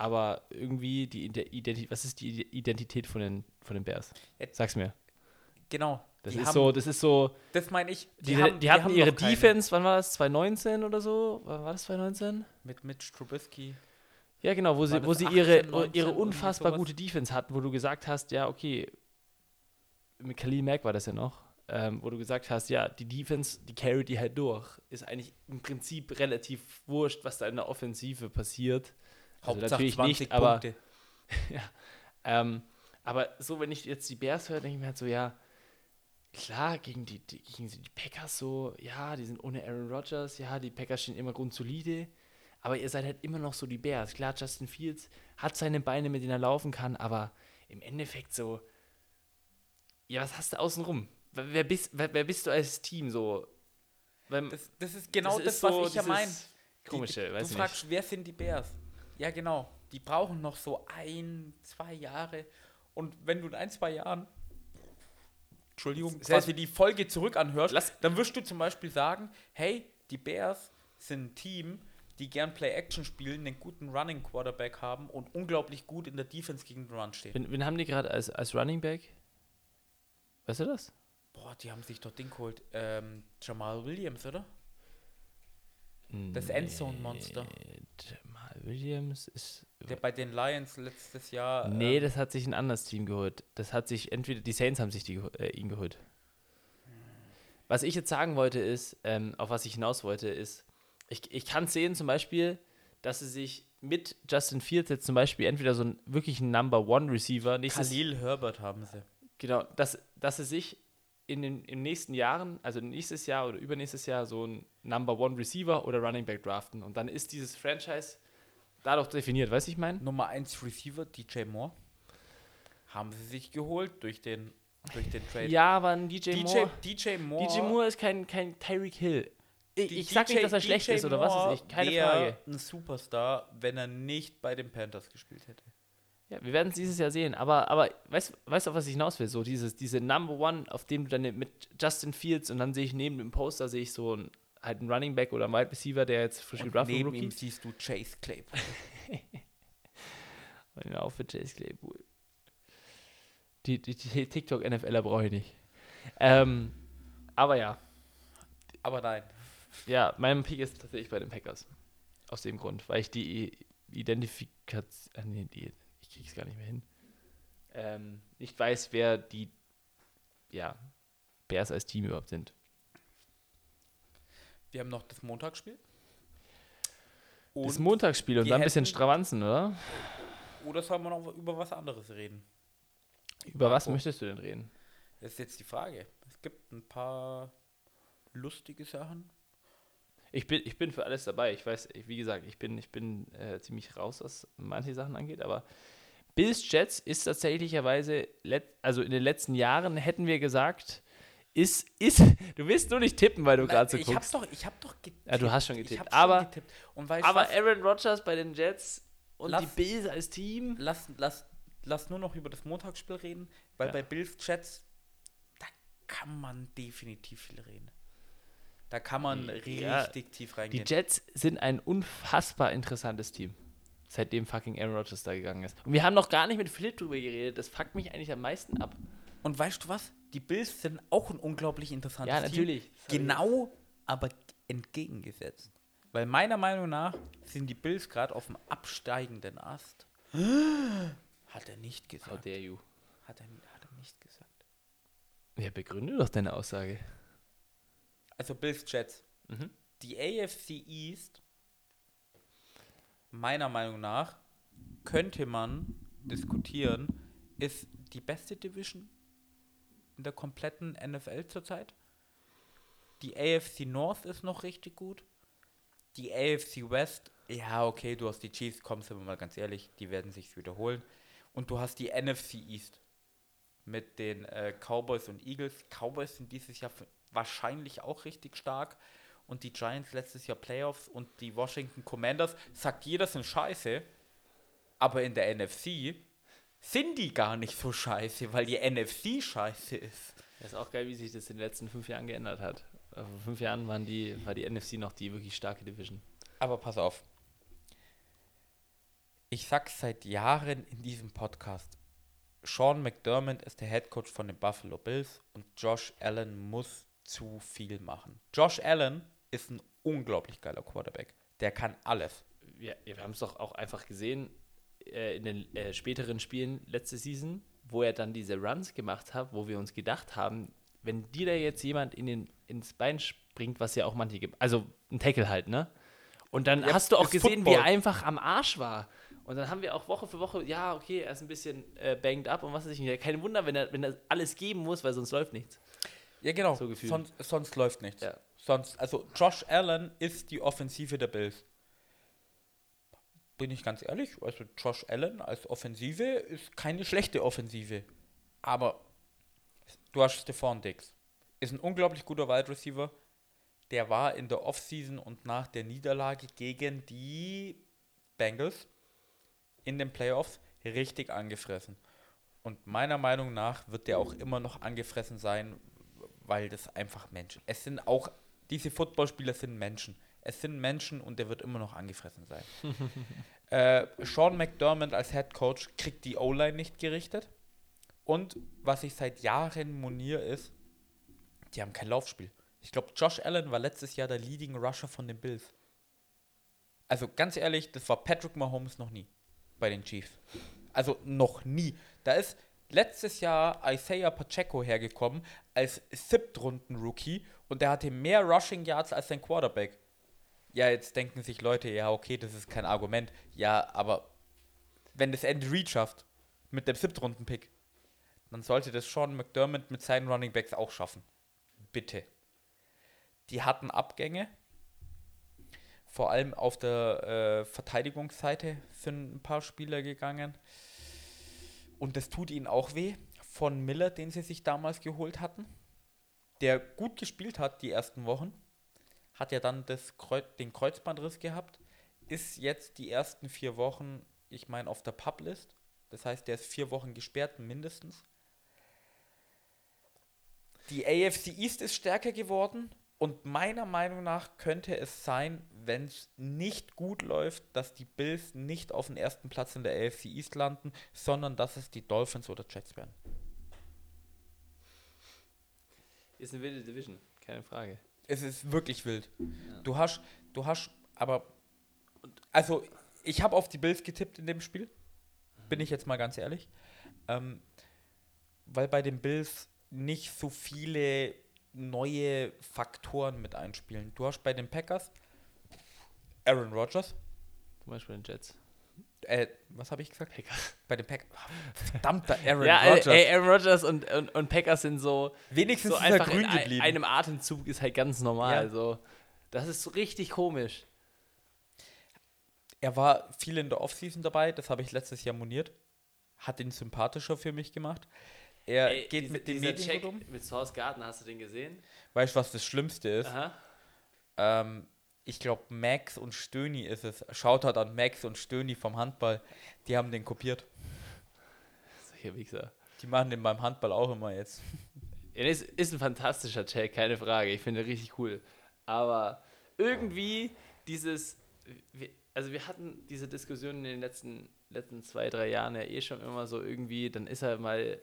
Speaker 1: Aber irgendwie die Identität, was ist die Identität von den, von den Bears? Sag's mir.
Speaker 2: Genau.
Speaker 1: Das ist haben, so, das ist so.
Speaker 2: Das meine ich.
Speaker 1: Die, die, haben, die hatten ihre Defense, wann war das? 2019 oder so? Wann war das 2019?
Speaker 2: Mit Mitch Trubisky.
Speaker 1: Ja, genau, wo sie, wo sie 18, ihre, 19, ihre unfassbar gute Defense hatten, wo du gesagt hast, ja, okay, mit Khalil Mack war das ja noch ähm, wo du gesagt hast, ja, die Defense, die carry die halt durch. Ist eigentlich im Prinzip relativ wurscht, was da in der Offensive passiert.
Speaker 2: Also natürlich nicht, aber, Punkte.
Speaker 1: ja, ähm, aber so, wenn ich jetzt die Bears höre, denke ich mir halt so, ja, klar, gegen die, die, gegen die Packers so, ja, die sind ohne Aaron Rodgers, ja, die Packers stehen immer grundsolide, aber ihr seid halt immer noch so die Bears. Klar, Justin Fields hat seine Beine, mit denen er laufen kann, aber im Endeffekt so, ja, was hast du außenrum? wer bist, wer, wer bist du als Team so?
Speaker 2: Weil, das, das, ist genau das, ist was so ich ja meine.
Speaker 1: Komische,
Speaker 2: die, weiß Du fragst, wer sind die Bears? Ja, genau. Die brauchen noch so ein, zwei Jahre. Und wenn du in ein, zwei Jahren, Entschuldigung, das quasi die Folge zurück anhörst, Lass, dann wirst du zum Beispiel sagen, hey, die Bears sind ein Team, die gern Play-Action spielen, einen guten Running Quarterback haben und unglaublich gut in der Defense gegen den Run stehen.
Speaker 1: Wen, wen haben die gerade als, als Running Back? Weißt du das?
Speaker 2: Boah, die haben sich dort Ding geholt. Ähm, Jamal Williams, oder? Das nee, Endzone-Monster.
Speaker 1: Williams ist.
Speaker 2: Der bei den Lions letztes Jahr.
Speaker 1: Nee, ähm, das hat sich ein anderes Team geholt. Das hat sich entweder. Die Saints haben sich die, äh, ihn geholt. Was ich jetzt sagen wollte ist, ähm, auf was ich hinaus wollte, ist, ich, ich kann sehen zum Beispiel, dass sie sich mit Justin Fields jetzt zum Beispiel entweder so einen wirklichen Number One Receiver.
Speaker 2: Khalil Herbert haben sie.
Speaker 1: Genau, dass, dass sie sich in den in nächsten Jahren, also nächstes Jahr oder übernächstes Jahr, so ein Number One Receiver oder Running Back draften. Und dann ist dieses Franchise dadurch definiert, weißt du, ich meine?
Speaker 2: Nummer 1 Receiver, DJ Moore. Haben sie sich geholt durch den, durch den Trade.
Speaker 1: Ja, aber ein DJ,
Speaker 2: DJ
Speaker 1: Moore.
Speaker 2: DJ Moore.
Speaker 1: DJ Moore ist kein, kein Tyreek Hill. Ich, ich sag nicht, dass er DJ schlecht ist oder was ist ich. Keine Frage.
Speaker 2: ein Superstar, wenn er nicht bei den Panthers gespielt hätte.
Speaker 1: Ja, wir werden es dieses Jahr sehen. Aber, aber weißt du, auf was ich hinaus will? So dieses, diese Number One, auf dem du dann mit Justin Fields und dann sehe ich neben dem Poster sehe ich so ein, halt einen Running Back oder einen Wide Receiver, der jetzt frisch gedraftet
Speaker 2: Neben ihm siehst du Chase Claypool.
Speaker 1: und auch für Chase Claypool. Die, die, die TikTok-NFLer brauche ich nicht. Ähm, aber ja.
Speaker 2: Aber nein.
Speaker 1: Ja, mein Pick ist tatsächlich bei den Packers. Aus dem Grund, weil ich die Identifikation, äh, nee, die ich krieg's gar nicht mehr hin, ähm, nicht weiß, wer die ja, Bears als Team überhaupt sind.
Speaker 2: Wir haben noch das Montagsspiel.
Speaker 1: Und das Montagsspiel und dann ein bisschen Stravanzen, oder?
Speaker 2: Oder sollen wir noch über was anderes reden?
Speaker 1: Über was möchtest du denn reden?
Speaker 2: Das ist jetzt die Frage. Es gibt ein paar lustige Sachen.
Speaker 1: Ich bin, ich bin für alles dabei. Ich weiß, wie gesagt, ich bin, ich bin äh, ziemlich raus, was manche Sachen angeht, aber Bills Jets ist tatsächlicherweise, also in den letzten Jahren hätten wir gesagt, ist, ist, du willst nur nicht tippen, weil du gerade so
Speaker 2: ich
Speaker 1: guckst.
Speaker 2: Hab doch, ich habe doch getippt.
Speaker 1: Ja, du hast schon getippt. aber,
Speaker 2: schon getippt.
Speaker 1: aber Aaron Rodgers bei den Jets und lass, die Bills als Team.
Speaker 2: Lass, lass, lass nur noch über das Montagsspiel reden, weil ja. bei Bills Jets, da kann man definitiv viel reden. Da kann man ja. richtig tief reingehen.
Speaker 1: Die Jets sind ein unfassbar interessantes Team. seitdem fucking Aaron Rodgers da gegangen ist. Und wir haben noch gar nicht mit Philipp drüber geredet. Das fuckt mich eigentlich am meisten ab.
Speaker 2: Und weißt du was? Die Bills sind auch ein unglaublich interessantes
Speaker 1: Ja,
Speaker 2: Team.
Speaker 1: natürlich. Das hab ich-
Speaker 2: Genau, aber entgegengesetzt. Weil meiner Meinung nach sind die Bills gerade auf dem absteigenden Ast. Hat er nicht
Speaker 1: How
Speaker 2: gesagt.
Speaker 1: dare you.
Speaker 2: Hat er, hat er nicht gesagt.
Speaker 1: Ja, begründe doch deine Aussage.
Speaker 2: Also Bills Jets.
Speaker 1: Mhm.
Speaker 2: Die AFC East, meiner Meinung nach, könnte man diskutieren, ist die beste Division in der kompletten NFL zurzeit. Die AFC North ist noch richtig gut. Die AFC West, ja, okay, du hast die Chiefs, kommst aber mal ganz ehrlich, die werden sich wiederholen. Und du hast die NFC East mit den äh, Cowboys und Eagles. Cowboys sind dieses Jahr wahrscheinlich auch richtig stark. Und die Giants letztes Jahr Playoffs und die Washington Commanders, sagt jeder sind scheiße. Aber in der NFC sind die gar nicht so scheiße, weil die NFC scheiße ist.
Speaker 1: Das ist auch geil, wie sich das in den letzten fünf Jahren geändert hat. Äh, Vor fünf Jahren waren die, war die NFC noch die wirklich starke Division.
Speaker 2: Aber pass auf. Ich sag's seit Jahren in diesem Podcast. Sean McDermott ist der Head Coach von den Buffalo Bills und Josh Allen muss zu viel machen. Josh Allen ist ein unglaublich geiler Quarterback. Der kann alles.
Speaker 1: Wir, wir haben es doch auch einfach gesehen äh, in den äh, späteren Spielen letzte Season, wo er dann diese Runs gemacht hat, wo wir uns gedacht haben, wenn dir da jetzt jemand in den, ins Bein springt, was ja auch manche gibt, also ein Tackle halt, ne? Und dann
Speaker 2: Ja,
Speaker 1: hast du auch gesehen, wie
Speaker 2: Football.
Speaker 1: er einfach am Arsch war. Und dann haben wir auch Woche für Woche, ja, okay, er ist ein bisschen äh, banged up und was weiß ich nicht. Kein Wunder, wenn er, wenn er alles geben muss, weil sonst läuft nichts.
Speaker 2: Ja, genau.
Speaker 1: So
Speaker 2: sonst, sonst läuft nichts.
Speaker 1: Ja.
Speaker 2: Sonst, also Josh Allen ist die Offensive der Bills. Bin ich ganz ehrlich, also Josh Allen als Offensive ist keine schlechte Offensive. Aber du hast Stephon Diggs. Ist ein unglaublich guter Wide Receiver. Der war in der Offseason und nach der Niederlage gegen die Bengals in den Playoffs richtig angefressen. Und meiner Meinung nach wird der auch immer noch angefressen sein, weil das einfach Menschen. Es sind auch, diese Footballspieler sind Menschen. Es sind Menschen und der wird immer noch angefressen sein. äh, Sean McDermott als Head Coach kriegt die O-Line nicht gerichtet. Und was ich seit Jahren moniere ist, die haben kein Laufspiel. Ich glaube, Josh Allen war letztes Jahr der Leading Rusher von den Bills. Also ganz ehrlich, das war Patrick Mahomes noch nie bei den Chiefs. Also noch nie. Da ist letztes Jahr Isaiah Pacheco hergekommen als Siebtrunden-Rookie und der hatte mehr Rushing Yards als sein Quarterback. Ja, jetzt denken sich Leute, ja, okay, das ist kein Argument. Ja, aber wenn das Andy Reid schafft mit dem Siebtrunden-Pick, dann sollte das Sean McDermott mit seinen Running Backs auch schaffen. Bitte. Die hatten Abgänge. Vor allem auf der äh, Verteidigungsseite sind ein paar Spieler gegangen. Und das tut ihnen auch weh. Von Miller, den sie sich damals geholt hatten, der gut gespielt hat die ersten Wochen, hat ja dann das Kreu den Kreuzbandriss gehabt, ist jetzt die ersten vier Wochen, ich meine, auf der Publist. Das heißt, der ist vier Wochen gesperrt, mindestens. Die AFC East ist stärker geworden und meiner Meinung nach könnte es sein, wenn es nicht gut läuft, dass die Bills nicht auf den ersten Platz in der AFC East landen, sondern dass es die Dolphins oder Jets werden.
Speaker 1: Ist eine wilde Division, keine Frage.
Speaker 2: Es ist wirklich wild. Du hast, du hast, aber, also ich habe auf die Bills getippt in dem Spiel, bin ich jetzt mal ganz ehrlich, ähm, weil bei den Bills nicht so viele neue Faktoren mit einspielen. Du hast bei den Packers Aaron Rodgers,
Speaker 1: Zum Beispiel den Jets.
Speaker 2: Äh, was habe ich gesagt?
Speaker 1: Packers.
Speaker 2: Bei den Packers, verdammter Aaron
Speaker 1: ja,
Speaker 2: Rodgers.
Speaker 1: ey, Aaron Rodgers und, und, und Packers sind so,
Speaker 2: Wenigstens
Speaker 1: so
Speaker 2: ist er
Speaker 1: einfach
Speaker 2: grün
Speaker 1: in
Speaker 2: geblieben.
Speaker 1: einem Atemzug ist halt ganz normal.
Speaker 2: Ja.
Speaker 1: Also, das ist so richtig komisch.
Speaker 2: Er war viel in der Offseason dabei, das habe ich letztes Jahr moniert. Hat ihn sympathischer für mich gemacht. Er
Speaker 1: Ey,
Speaker 2: geht
Speaker 1: diese-
Speaker 2: mit den
Speaker 1: dieser
Speaker 2: Medien
Speaker 1: Check
Speaker 2: um.
Speaker 1: mit Source Garden, hast du den gesehen?
Speaker 2: Weißt du, was das Schlimmste ist?
Speaker 1: Aha.
Speaker 2: Ähm, ich glaube, Max und Stöni ist es. Shoutout an Max und Stöni vom Handball. Die haben den kopiert.
Speaker 1: Solche Wichser.
Speaker 2: Die machen den beim Handball auch immer jetzt.
Speaker 1: Ja, das ist ein fantastischer Check, keine Frage. Ich finde richtig cool. Aber irgendwie dieses, also wir hatten diese Diskussion in den letzten, letzten zwei, drei Jahren ja eh schon immer so irgendwie, dann ist er mal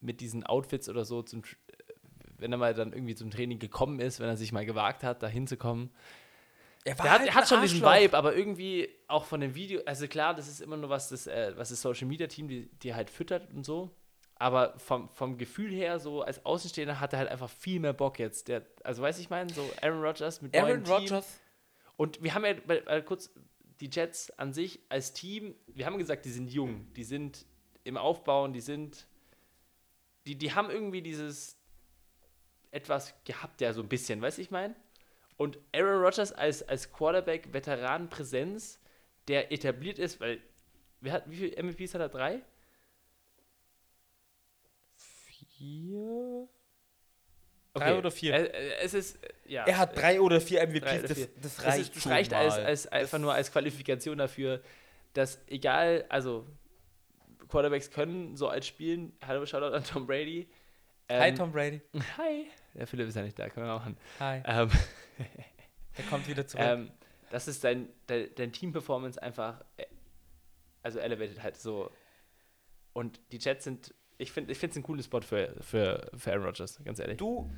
Speaker 1: mit diesen Outfits oder so zum, wenn er mal dann irgendwie zum Training gekommen ist, wenn er sich mal gewagt hat, da hinzukommen.
Speaker 2: Er
Speaker 1: Der hat,
Speaker 2: halt
Speaker 1: er hat
Speaker 2: ein
Speaker 1: schon diesen. Vibe, aber irgendwie auch von dem Video, also klar, das ist immer nur was das, äh, was das Social Media Team, die, die halt füttert und so. Aber vom, vom Gefühl her, so als Außenstehender, hat er halt einfach viel mehr Bock jetzt. Der, also weiß ich meine, so Aaron Rodgers mit
Speaker 2: Aaron. Rodgers.
Speaker 1: Und wir haben ja weil, weil kurz die Jets an sich als Team, wir haben gesagt, die sind jung, die sind im Aufbauen, die sind, die, die haben irgendwie dieses etwas gehabt, ja, so ein bisschen, weißt du, ich meine? Und Aaron Rodgers als, als Quarterback, Veteranenpräsenz, der etabliert ist, weil, wer hat, wie viele MVPs hat er? Drei?
Speaker 2: Vier. Drei oder vier?
Speaker 1: Äh, äh, es ist, äh, ja.
Speaker 2: Er hat drei oder vier MVPs,
Speaker 1: Drei oder
Speaker 2: das,
Speaker 1: vier.
Speaker 2: das
Speaker 1: Das,
Speaker 2: reicht
Speaker 1: ist, das
Speaker 2: schon
Speaker 1: reicht als, als einfach
Speaker 2: Das-
Speaker 1: nur als Qualifikation dafür, dass egal, also Quarterbacks können so als spielen. Hallo, Shoutout an Tom Brady.
Speaker 2: Hi
Speaker 1: Ähm,
Speaker 2: Tom Brady.
Speaker 1: Hi. Der Philipp ist ja nicht da, können wir machen.
Speaker 2: Hi.
Speaker 1: Ähm,
Speaker 2: Er kommt wieder zurück.
Speaker 1: ähm, das ist dein, dein, dein Team-Performance einfach, äh, also elevated halt so. Und die Jets sind, ich finde es ein cooles Spot für, für, für Aaron Rodgers, ganz ehrlich.
Speaker 2: Du,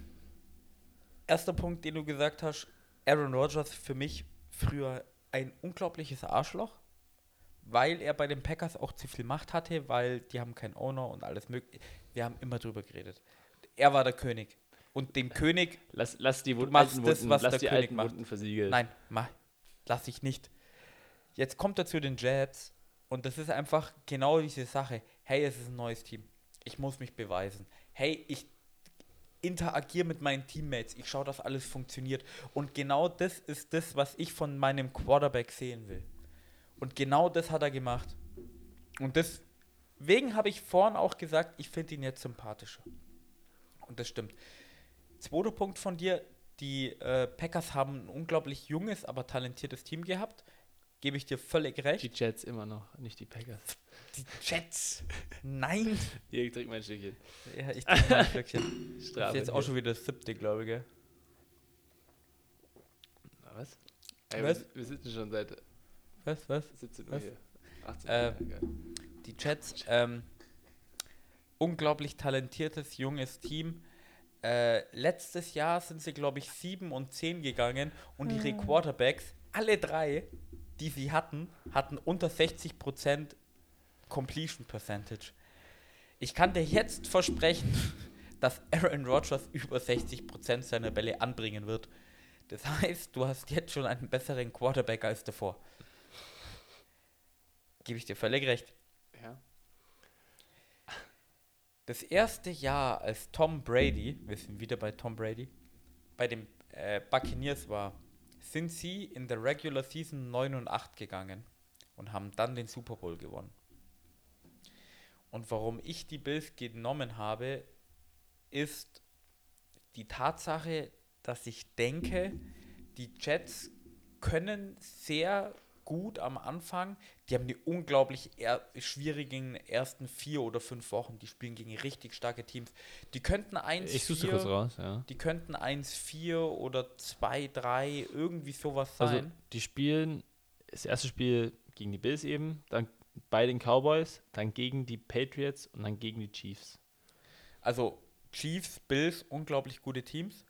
Speaker 2: erster Punkt, den du gesagt hast, Aaron Rodgers für mich früher ein unglaubliches Arschloch, weil er bei den Packers auch zu viel Macht hatte, weil die haben keinen Owner und alles mögliche. Wir haben immer drüber geredet. Er war der König. Und dem König,
Speaker 1: Lass, lass die Wunden,
Speaker 2: machst das, was
Speaker 1: lass
Speaker 2: der
Speaker 1: die
Speaker 2: König
Speaker 1: alten
Speaker 2: macht.
Speaker 1: Wunden versiegeln.
Speaker 2: nein, mach, lass ich nicht. Jetzt kommt er zu den Jets und das ist einfach genau diese Sache. Hey, es ist ein neues Team. Ich muss mich beweisen. Hey, ich interagiere mit meinen Teammates. Ich schaue, dass alles funktioniert. Und genau das ist das, was ich von meinem Quarterback sehen will. Und genau das hat er gemacht. Und deswegen habe ich vorhin auch gesagt, ich finde ihn jetzt sympathischer. Und das stimmt. Zweiter Punkt von dir, die äh, Packers haben ein unglaublich junges, aber talentiertes Team gehabt. Gebe ich dir völlig recht.
Speaker 1: Die Jets immer noch, nicht die Packers.
Speaker 2: Die Jets. Nein.
Speaker 1: Hier, trink mein Stückchen.
Speaker 2: Ja, ich trinke mal ein Stückchen. Das ist jetzt auch schon wieder das siebte, glaube ich. Gell?
Speaker 1: Na, was? Ey,
Speaker 2: Was?
Speaker 1: Wir, wir sitzen schon seit
Speaker 2: Was, was?
Speaker 1: 17 Uhr
Speaker 2: Was?
Speaker 1: hier. 18
Speaker 2: Äh,
Speaker 1: Uhr. Geil.
Speaker 2: Die Jets, ähm, unglaublich talentiertes, junges Team. Äh, letztes Jahr sind sie, glaube ich, 7 und 10 gegangen und ihre Quarterbacks, alle drei, die sie hatten, hatten unter 60% Completion Percentage. Ich kann dir jetzt versprechen, dass Aaron Rodgers über 60% seiner Bälle anbringen wird. Das heißt, du hast jetzt schon einen besseren Quarterback als davor. Gebe ich dir völlig recht.
Speaker 1: Ja.
Speaker 2: Das erste Jahr, als Tom Brady, wir sind wieder bei Tom Brady, bei den äh, Buccaneers war, sind sie in der Regular Season 9 und 8 gegangen und haben dann den Super Bowl gewonnen. Und warum ich die Bills genommen habe, ist die Tatsache, dass ich denke, die Jets können sehr gut am Anfang. Die haben die unglaublich er schwierigen ersten vier oder fünf Wochen. Die spielen gegen richtig starke Teams. Die könnten 1
Speaker 1: Ich suche kurz raus, ja.
Speaker 2: die könnten 1-4 oder 2-3, irgendwie sowas
Speaker 1: Also,
Speaker 2: sein.
Speaker 1: die spielen das erste Spiel gegen die Bills eben, dann bei den Cowboys, dann gegen die Patriots und dann gegen die Chiefs.
Speaker 2: Also Chiefs, Bills, unglaublich gute Teams.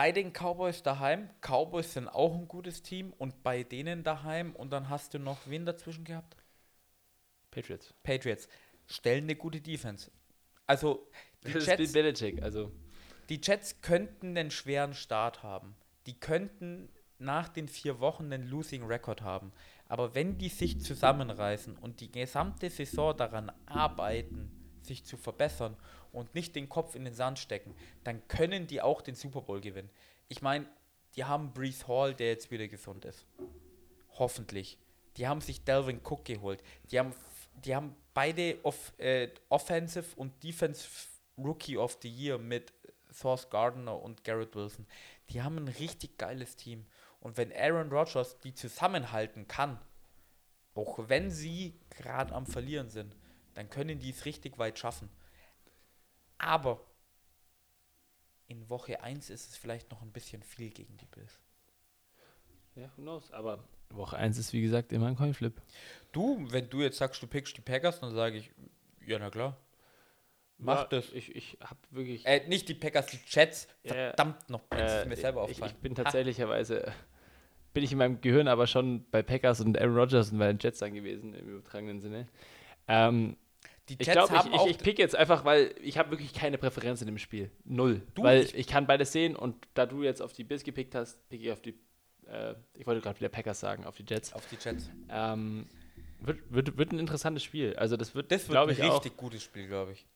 Speaker 2: Bei den Cowboys daheim, Cowboys sind auch ein gutes Team und bei denen daheim und dann hast du noch wen dazwischen gehabt?
Speaker 1: Patriots.
Speaker 2: Patriots. Stellen eine gute Defense. Also die
Speaker 1: Das
Speaker 2: Jets,
Speaker 1: Belichick, also
Speaker 2: die Jets könnten einen schweren Start haben. Die könnten nach den vier Wochen einen Losing Record haben. Aber wenn die sich zusammenreißen und die gesamte Saison daran arbeiten, sich zu verbessern und nicht den Kopf in den Sand stecken, dann können die auch den Super Bowl gewinnen. Ich meine, die haben Brees Hall, der jetzt wieder gesund ist. Hoffentlich. Die haben sich Delvin Cook geholt. Die haben, die haben beide off, äh, Offensive und Defensive Rookie of the Year mit Source Gardner und Garrett Wilson. Die haben ein richtig geiles Team. Und wenn Aaron Rodgers die zusammenhalten kann, auch wenn sie gerade am Verlieren sind, dann können die es richtig weit schaffen. Aber in Woche 1 ist es vielleicht noch ein bisschen viel gegen die Bills.
Speaker 1: Ja, who knows. Aber Woche 1 ist wie gesagt immer ein Coinflip.
Speaker 2: Du, wenn du jetzt sagst, du pickst die Packers, dann sage ich, ja, na klar. Mach
Speaker 1: Ja,
Speaker 2: das.
Speaker 1: Ich, ich habe wirklich.
Speaker 2: Äh, nicht die Packers, die Jets.
Speaker 1: Ja,
Speaker 2: Verdammt noch, das ist
Speaker 1: Äh,
Speaker 2: mir selber
Speaker 1: ich,
Speaker 2: aufgefallen.
Speaker 1: ich bin tatsächlicherweise, bin ich in meinem Gehirn aber schon bei Packers und Aaron Rodgers und bei den Jets dann gewesen, im übertragenen Sinne. Ähm,
Speaker 2: Die
Speaker 1: ich
Speaker 2: Jets
Speaker 1: glaube,
Speaker 2: haben
Speaker 1: ich, ich, ich pick jetzt einfach, weil ich habe wirklich keine Präferenz in dem Spiel. Null.
Speaker 2: Du,
Speaker 1: weil
Speaker 2: ich-
Speaker 1: ich, kann beides sehen und da du jetzt auf die Bills gepickt hast, pick ich auf die, äh, ich wollte gerade wieder Packers sagen, auf die Jets.
Speaker 2: auf die Jets.
Speaker 1: Ähm, wird, wird, wird ein interessantes Spiel. Also das wird,
Speaker 2: Das wird
Speaker 1: glaube
Speaker 2: ein
Speaker 1: ich, auch.
Speaker 2: richtig gutes Spiel, glaube ich.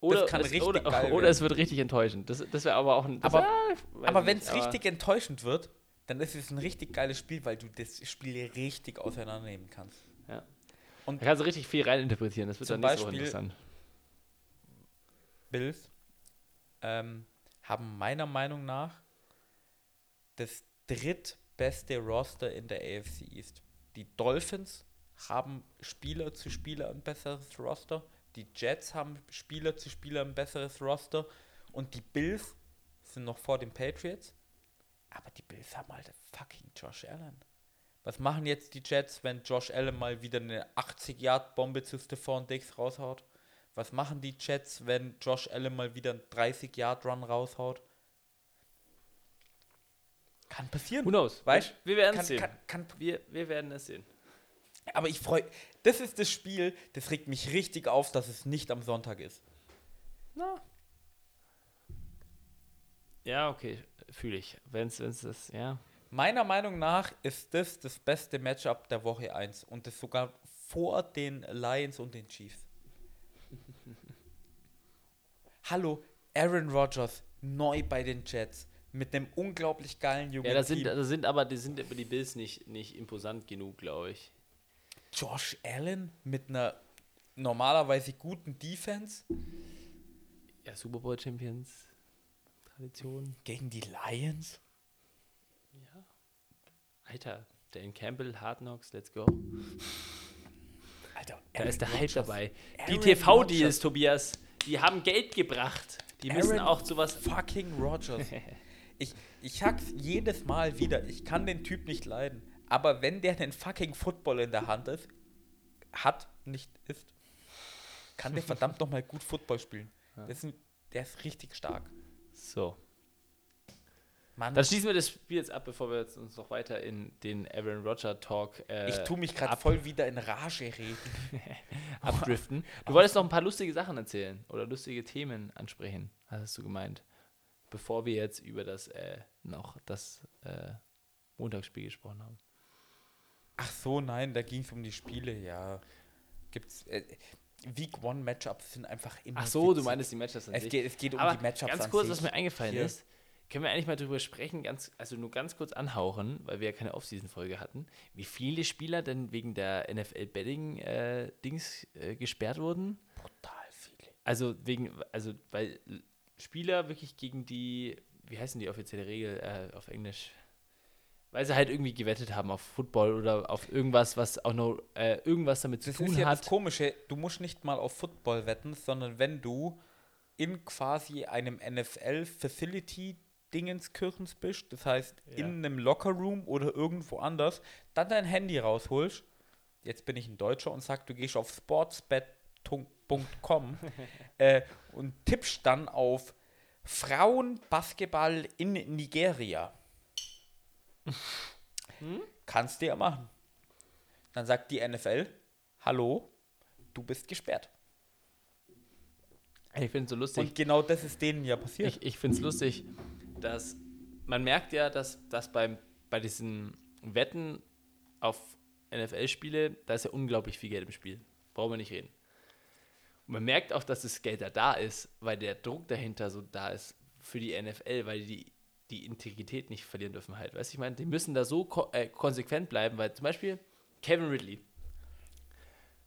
Speaker 1: Oder, es,
Speaker 2: richtig
Speaker 1: oder, oder es wird richtig enttäuschend. Das, das wäre aber auch ein.
Speaker 2: Aber-
Speaker 1: weiß
Speaker 2: Aber
Speaker 1: ich
Speaker 2: wenn es richtig enttäuschend wird, dann ist es ein richtig geiles Spiel, weil du das Spiel richtig auseinandernehmen kannst.
Speaker 1: Ja.
Speaker 2: Und
Speaker 1: Da kannst du richtig viel reininterpretieren. Das wird dann nicht so
Speaker 2: Beispiel-
Speaker 1: interessant.
Speaker 2: Bills ähm, haben meiner Meinung nach das drittbeste Roster in der AFC East. Die Dolphins haben Spieler zu Spieler ein besseres Roster. Die Jets haben Spieler zu Spieler ein besseres Roster. Und die Bills sind noch vor den Patriots. Aber die Bills haben halt fucking Josh Allen. Was machen jetzt die Jets, wenn Josh Allen mal wieder eine 80-Yard-Bombe zu Stephon Diggs raushaut? Was machen die Jets, wenn Josh Allen mal wieder einen 30-Yard-Run raushaut? Kann passieren.
Speaker 1: Who knows?
Speaker 2: Weißt
Speaker 1: wir werden es sehen.
Speaker 2: kann, kann,
Speaker 1: wir, wir werden es sehen.
Speaker 2: aber ich freue. Das ist das Spiel, das regt mich richtig auf, dass es nicht am Sonntag ist.
Speaker 1: Na. Ja, okay, fühle ich. Wenn es das, ja.
Speaker 2: Meiner Meinung nach ist das das beste Matchup der Woche 1 und das sogar vor den Lions und den Chiefs. Hallo, Aaron Rodgers, neu bei den Jets, mit einem unglaublich geilen jungen
Speaker 1: Ja, da sind,
Speaker 2: Team.
Speaker 1: da sind aber die sind aber die Bills nicht, nicht imposant genug, glaube ich.
Speaker 2: Josh Allen mit einer normalerweise guten Defense
Speaker 1: Ja, Super Bowl Champions, Tradition.
Speaker 2: gegen die Lions.
Speaker 1: Ja. Alter, Dan Campbell, Hard Knocks, let's go.
Speaker 2: Alter,
Speaker 1: Da ist der Hype
Speaker 2: Rodgers.
Speaker 1: dabei. Die
Speaker 2: Aaron
Speaker 1: TV-Deals,
Speaker 2: Rodgers.
Speaker 1: Tobias, die haben Geld gebracht. Die müssen
Speaker 2: Aaron
Speaker 1: auch zu was.
Speaker 2: Fucking Rodgers. ich, ich sag's jedes Mal wieder, ich kann den Typ nicht leiden. Aber wenn der den fucking Football in der Hand ist, hat, nicht ist, kann der verdammt nochmal gut Football spielen. Das ist ein, der ist richtig stark.
Speaker 1: So.
Speaker 2: Mann,
Speaker 1: Dann schließen wir das Spiel jetzt ab, bevor wir jetzt uns noch weiter in den Aaron Rodger Talk äh,
Speaker 2: ich tue mich gerade voll wieder in Rage reden.
Speaker 1: abdriften. Du wolltest noch ein paar lustige Sachen erzählen oder lustige Themen ansprechen, hast du gemeint. Bevor wir jetzt über das äh, noch das äh, Montagsspiel gesprochen haben.
Speaker 2: Ach so, nein, da ging es um die Spiele, ja. Gibt's. Äh, Week One Matchups sind einfach immer.
Speaker 1: Ach so, du
Speaker 2: witzig.
Speaker 1: meinst die Matchups an
Speaker 2: Es
Speaker 1: sich.
Speaker 2: geht, es geht um
Speaker 1: Aber
Speaker 2: die Matchups.
Speaker 1: ganz
Speaker 2: an
Speaker 1: kurz, was mir eingefallen
Speaker 2: Hier.
Speaker 1: ist, können wir eigentlich mal drüber sprechen, ganz, also nur ganz kurz anhauchen, weil wir ja keine Off-Season-Folge hatten, wie viele Spieler denn wegen der NFL-Betting-Dings äh, gesperrt wurden?
Speaker 2: Brutal viele.
Speaker 1: Also wegen, also weil Spieler wirklich gegen die, wie heißen die offizielle Regel äh, auf Englisch? Weil sie halt irgendwie gewettet haben auf Football oder auf irgendwas, was auch noch äh, irgendwas damit zu
Speaker 2: Das
Speaker 1: tun
Speaker 2: ist ja
Speaker 1: hat.
Speaker 2: das Komische, du musst nicht mal auf Football wetten, sondern wenn du in quasi einem NFL-Facility-Dingenskirchens bist, das heißt
Speaker 1: Ja.
Speaker 2: in einem Lockerroom oder irgendwo anders, dann dein Handy rausholst. Jetzt bin ich ein Deutscher und sag, du gehst auf sportsbet.com äh, und tippst dann auf Frauenbasketball in Nigeria. Kannst du ja machen. Dann sagt die NFL, hallo, du bist gesperrt.
Speaker 1: Ich finde es so lustig.
Speaker 2: Und genau das ist denen ja passiert.
Speaker 1: Ich, ich finde es lustig, dass man merkt ja, dass, dass beim, bei diesen Wetten auf NFL-Spiele, da ist ja unglaublich viel Geld im Spiel. Brauchen wir nicht reden. Und man merkt auch, dass das Geld da da ist, weil der Druck dahinter so da ist für die NFL, weil die die Integrität nicht verlieren dürfen halt. Weißt du, ich meine, die müssen da so ko äh, konsequent bleiben, weil zum Beispiel Kevin Ridley,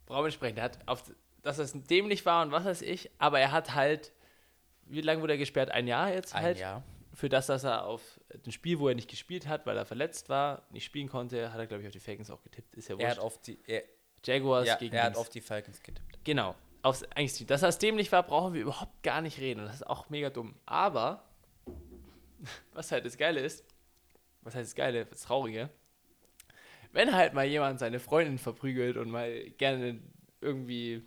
Speaker 1: brauchen wir nicht sprechen, der hat auf, dass das dämlich war und was weiß ich, aber er hat halt, wie lange wurde er gesperrt? Ein Jahr jetzt
Speaker 2: Ein
Speaker 1: halt?
Speaker 2: Jahr.
Speaker 1: Für das, dass er auf ein Spiel, wo er nicht gespielt hat, weil er verletzt war, nicht spielen konnte, hat er, glaube ich, auf die Falcons auch getippt. Ist ja
Speaker 2: Er hat
Speaker 1: wurscht.
Speaker 2: auf die, er,
Speaker 1: Jaguars
Speaker 2: ja,
Speaker 1: gegen
Speaker 2: er hat auf die Falcons getippt.
Speaker 1: Genau. Aufs, eigentlich, dass das dämlich war, brauchen wir überhaupt gar nicht reden. Und das ist auch mega dumm. Aber, was halt das Geile ist, was heißt das Geile, das Traurige, wenn halt mal jemand seine Freundin verprügelt und mal gerne irgendwie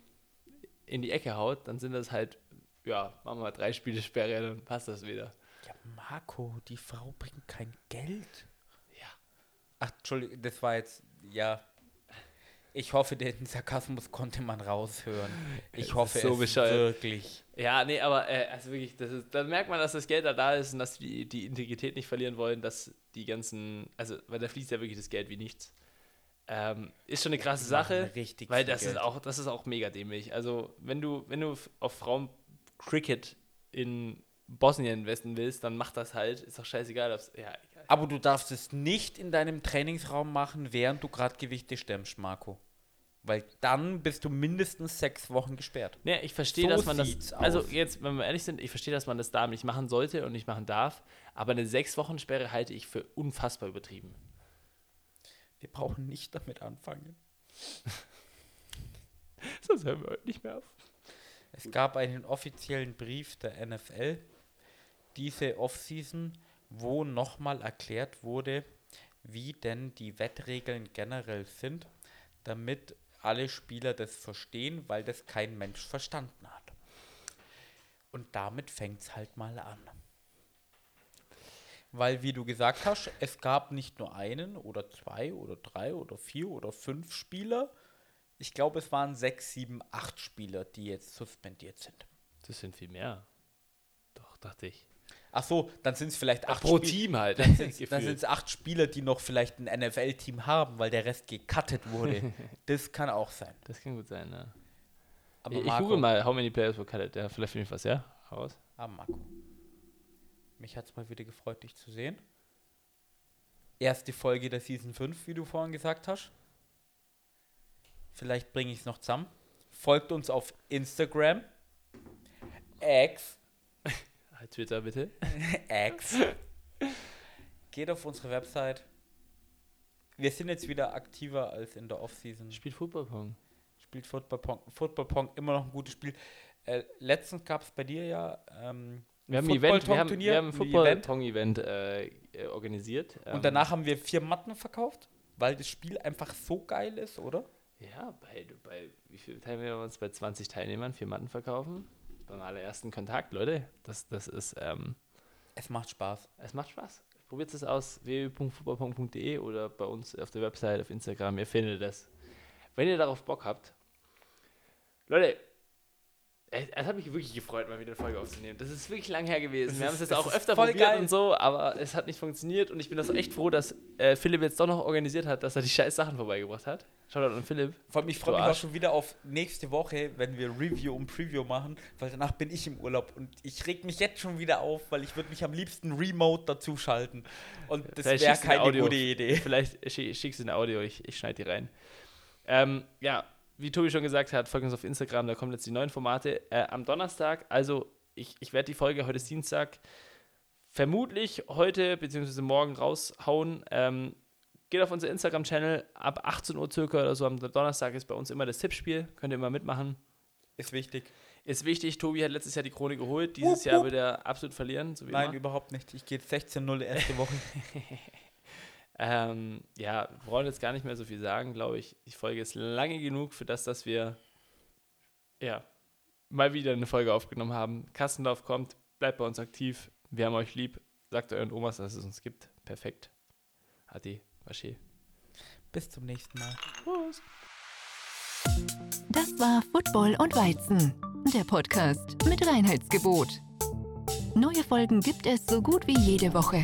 Speaker 1: in die Ecke haut, dann sind das halt, ja, machen wir mal drei Spiele Sperre, dann passt das wieder.
Speaker 2: Marco, die Frau bringt kein Geld.
Speaker 1: Ja.
Speaker 2: Ach, Entschuldigung, das war jetzt, ja. Ich hoffe, den Sarkasmus konnte man raushören. Ich
Speaker 1: Es
Speaker 2: hoffe
Speaker 1: so
Speaker 2: es
Speaker 1: bescheuert.
Speaker 2: wirklich.
Speaker 1: Ja, nee, aber äh, also wirklich, das ist, da merkt man, dass das Geld da da ist und dass die die Integrität nicht verlieren wollen, dass die ganzen, also, weil da fließt ja wirklich das Geld wie nichts. Ähm, ist schon eine krasse Sache,
Speaker 2: richtig
Speaker 1: weil das
Speaker 2: Geld.
Speaker 1: ist auch, das ist auch mega dämlich. Also, wenn du, wenn du auf Frauen Cricket in Bosnien investen willst, dann mach das halt. Ist doch scheißegal, ob's, ja, egal.
Speaker 2: Aber du darfst es nicht in deinem Trainingsraum machen, während du gerade Gewichte stemmst, Marco. Weil dann bist du mindestens sechs Wochen gesperrt.
Speaker 1: Nee, ich verstehe,
Speaker 2: So
Speaker 1: dass man das. Also
Speaker 2: aus.
Speaker 1: jetzt, wenn wir ehrlich sind, ich verstehe, dass man das da nicht machen sollte und nicht machen darf. Aber eine sechs Wochen Sperre halte ich für unfassbar übertrieben.
Speaker 2: Wir brauchen nicht damit anfangen.
Speaker 1: Sonst hören wir heute nicht mehr auf.
Speaker 2: Es gab einen offiziellen Brief der NFL diese Offseason, wo nochmal erklärt wurde, wie denn die Wettregeln generell sind, damit alle Spieler das verstehen, weil das kein Mensch verstanden hat. Und damit fängt es halt mal an. Weil, wie du gesagt hast, es gab nicht nur einen oder zwei oder drei oder vier oder fünf Spieler. Ich glaube, es waren sechs, sieben, acht Spieler, die jetzt suspendiert sind.
Speaker 1: Das sind viel mehr. Doch, dachte ich.
Speaker 2: Ach so, dann sind es vielleicht
Speaker 1: Ach,
Speaker 2: acht
Speaker 1: pro
Speaker 2: Spiel-
Speaker 1: Team halt.
Speaker 2: Dann sind es acht Spieler, die noch vielleicht ein NFL-Team haben, weil der Rest gecuttet wurde. das kann auch sein.
Speaker 1: das kann gut sein, ne?
Speaker 2: Aber
Speaker 1: ich ich
Speaker 2: Marco,
Speaker 1: google mal, how many players were cut. Ja, vielleicht finde ich was, ja? Raus.
Speaker 2: Ah, Marco. Mich hat es mal wieder gefreut, dich zu sehen. Erste Folge der Season 5, wie du vorhin gesagt hast. Vielleicht bringe ich es noch zusammen. Folgt uns auf Instagram. X.
Speaker 1: Halt Twitter bitte.
Speaker 2: X. Geht auf unsere Website. Wir sind jetzt wieder aktiver als in der Offseason.
Speaker 1: Spielt Football-Pong.
Speaker 2: Spielt Football Pong. Football Pong immer noch ein gutes Spiel. Äh, letztens gab es bei dir ja. Ähm,
Speaker 1: Wir haben ein
Speaker 2: Football
Speaker 1: Event, wir haben, wir haben ein Football-Pong-Event äh, äh, organisiert.
Speaker 2: und
Speaker 1: Ähm,
Speaker 2: danach haben wir vier Matten verkauft, weil das Spiel einfach so geil ist, oder?
Speaker 1: Ja, bei, bei wie viel Teilnehmer wir uns bei 20 Teilnehmern vier Matten verkaufen? Beim allerersten Kontakt, Leute. Das, das ist, ähm,
Speaker 2: Es macht Spaß.
Speaker 1: es macht Spaß. Probiert es aus, www.fußballpong.de oder bei uns auf der Website, auf Instagram. Ihr findet das. Wenn ihr darauf Bock habt. Leute, es, hat mich wirklich gefreut, mal wieder eine Folge aufzunehmen. Das ist wirklich lang her gewesen.
Speaker 2: Das
Speaker 1: Wir haben es jetzt auch öfter probiert
Speaker 2: geil.
Speaker 1: und so, aber es hat nicht funktioniert und ich bin das echt froh, dass äh, Philipp jetzt doch noch organisiert hat, dass er die scheiß Sachen vorbeigebracht hat. Shoutout an Philipp.
Speaker 2: Vor allem, ich freue mich auch schon wieder auf nächste Woche, wenn wir Review und Preview machen, weil danach bin ich im Urlaub und ich reg mich jetzt schon wieder auf, weil ich würde mich am liebsten remote dazuschalten. Und das wäre keine gute Idee.
Speaker 1: Vielleicht schick- schickst du ein Audio, ich, ich schneide die rein. Ähm, ja, wie Tobi schon gesagt hat, folgt uns auf Instagram, da kommen jetzt die neuen Formate. Äh, am Donnerstag, also ich, ich werde die Folge, heute ist Dienstag, vermutlich heute bzw. morgen raushauen. Ähm, geht auf unser Instagram-Channel, ab 18 Uhr circa oder so am Donnerstag ist bei uns immer das Tippspiel, könnt ihr immer mitmachen.
Speaker 2: Ist wichtig.
Speaker 1: Ist wichtig, Tobi hat letztes Jahr die Krone geholt, dieses Jahr wird er absolut verlieren, so wie
Speaker 2: Nein,
Speaker 1: immer.
Speaker 2: überhaupt nicht. Ich gehe 16-0 erste Woche.
Speaker 1: Ähm, ja, wir wollen jetzt gar nicht mehr so viel sagen, glaube ich. Die Folge ist lange genug für das, dass wir ja mal wieder eine Folge aufgenommen haben. Kastenlauf kommt, bleibt bei uns aktiv. Wir haben euch lieb. Sagt euren Omas, dass es uns gibt. Perfekt. Hadi, Wasche.
Speaker 2: Bis zum nächsten Mal.
Speaker 3: Das war Football und Weizen, der Podcast mit Reinheitsgebot. Neue Folgen gibt es so gut wie jede Woche.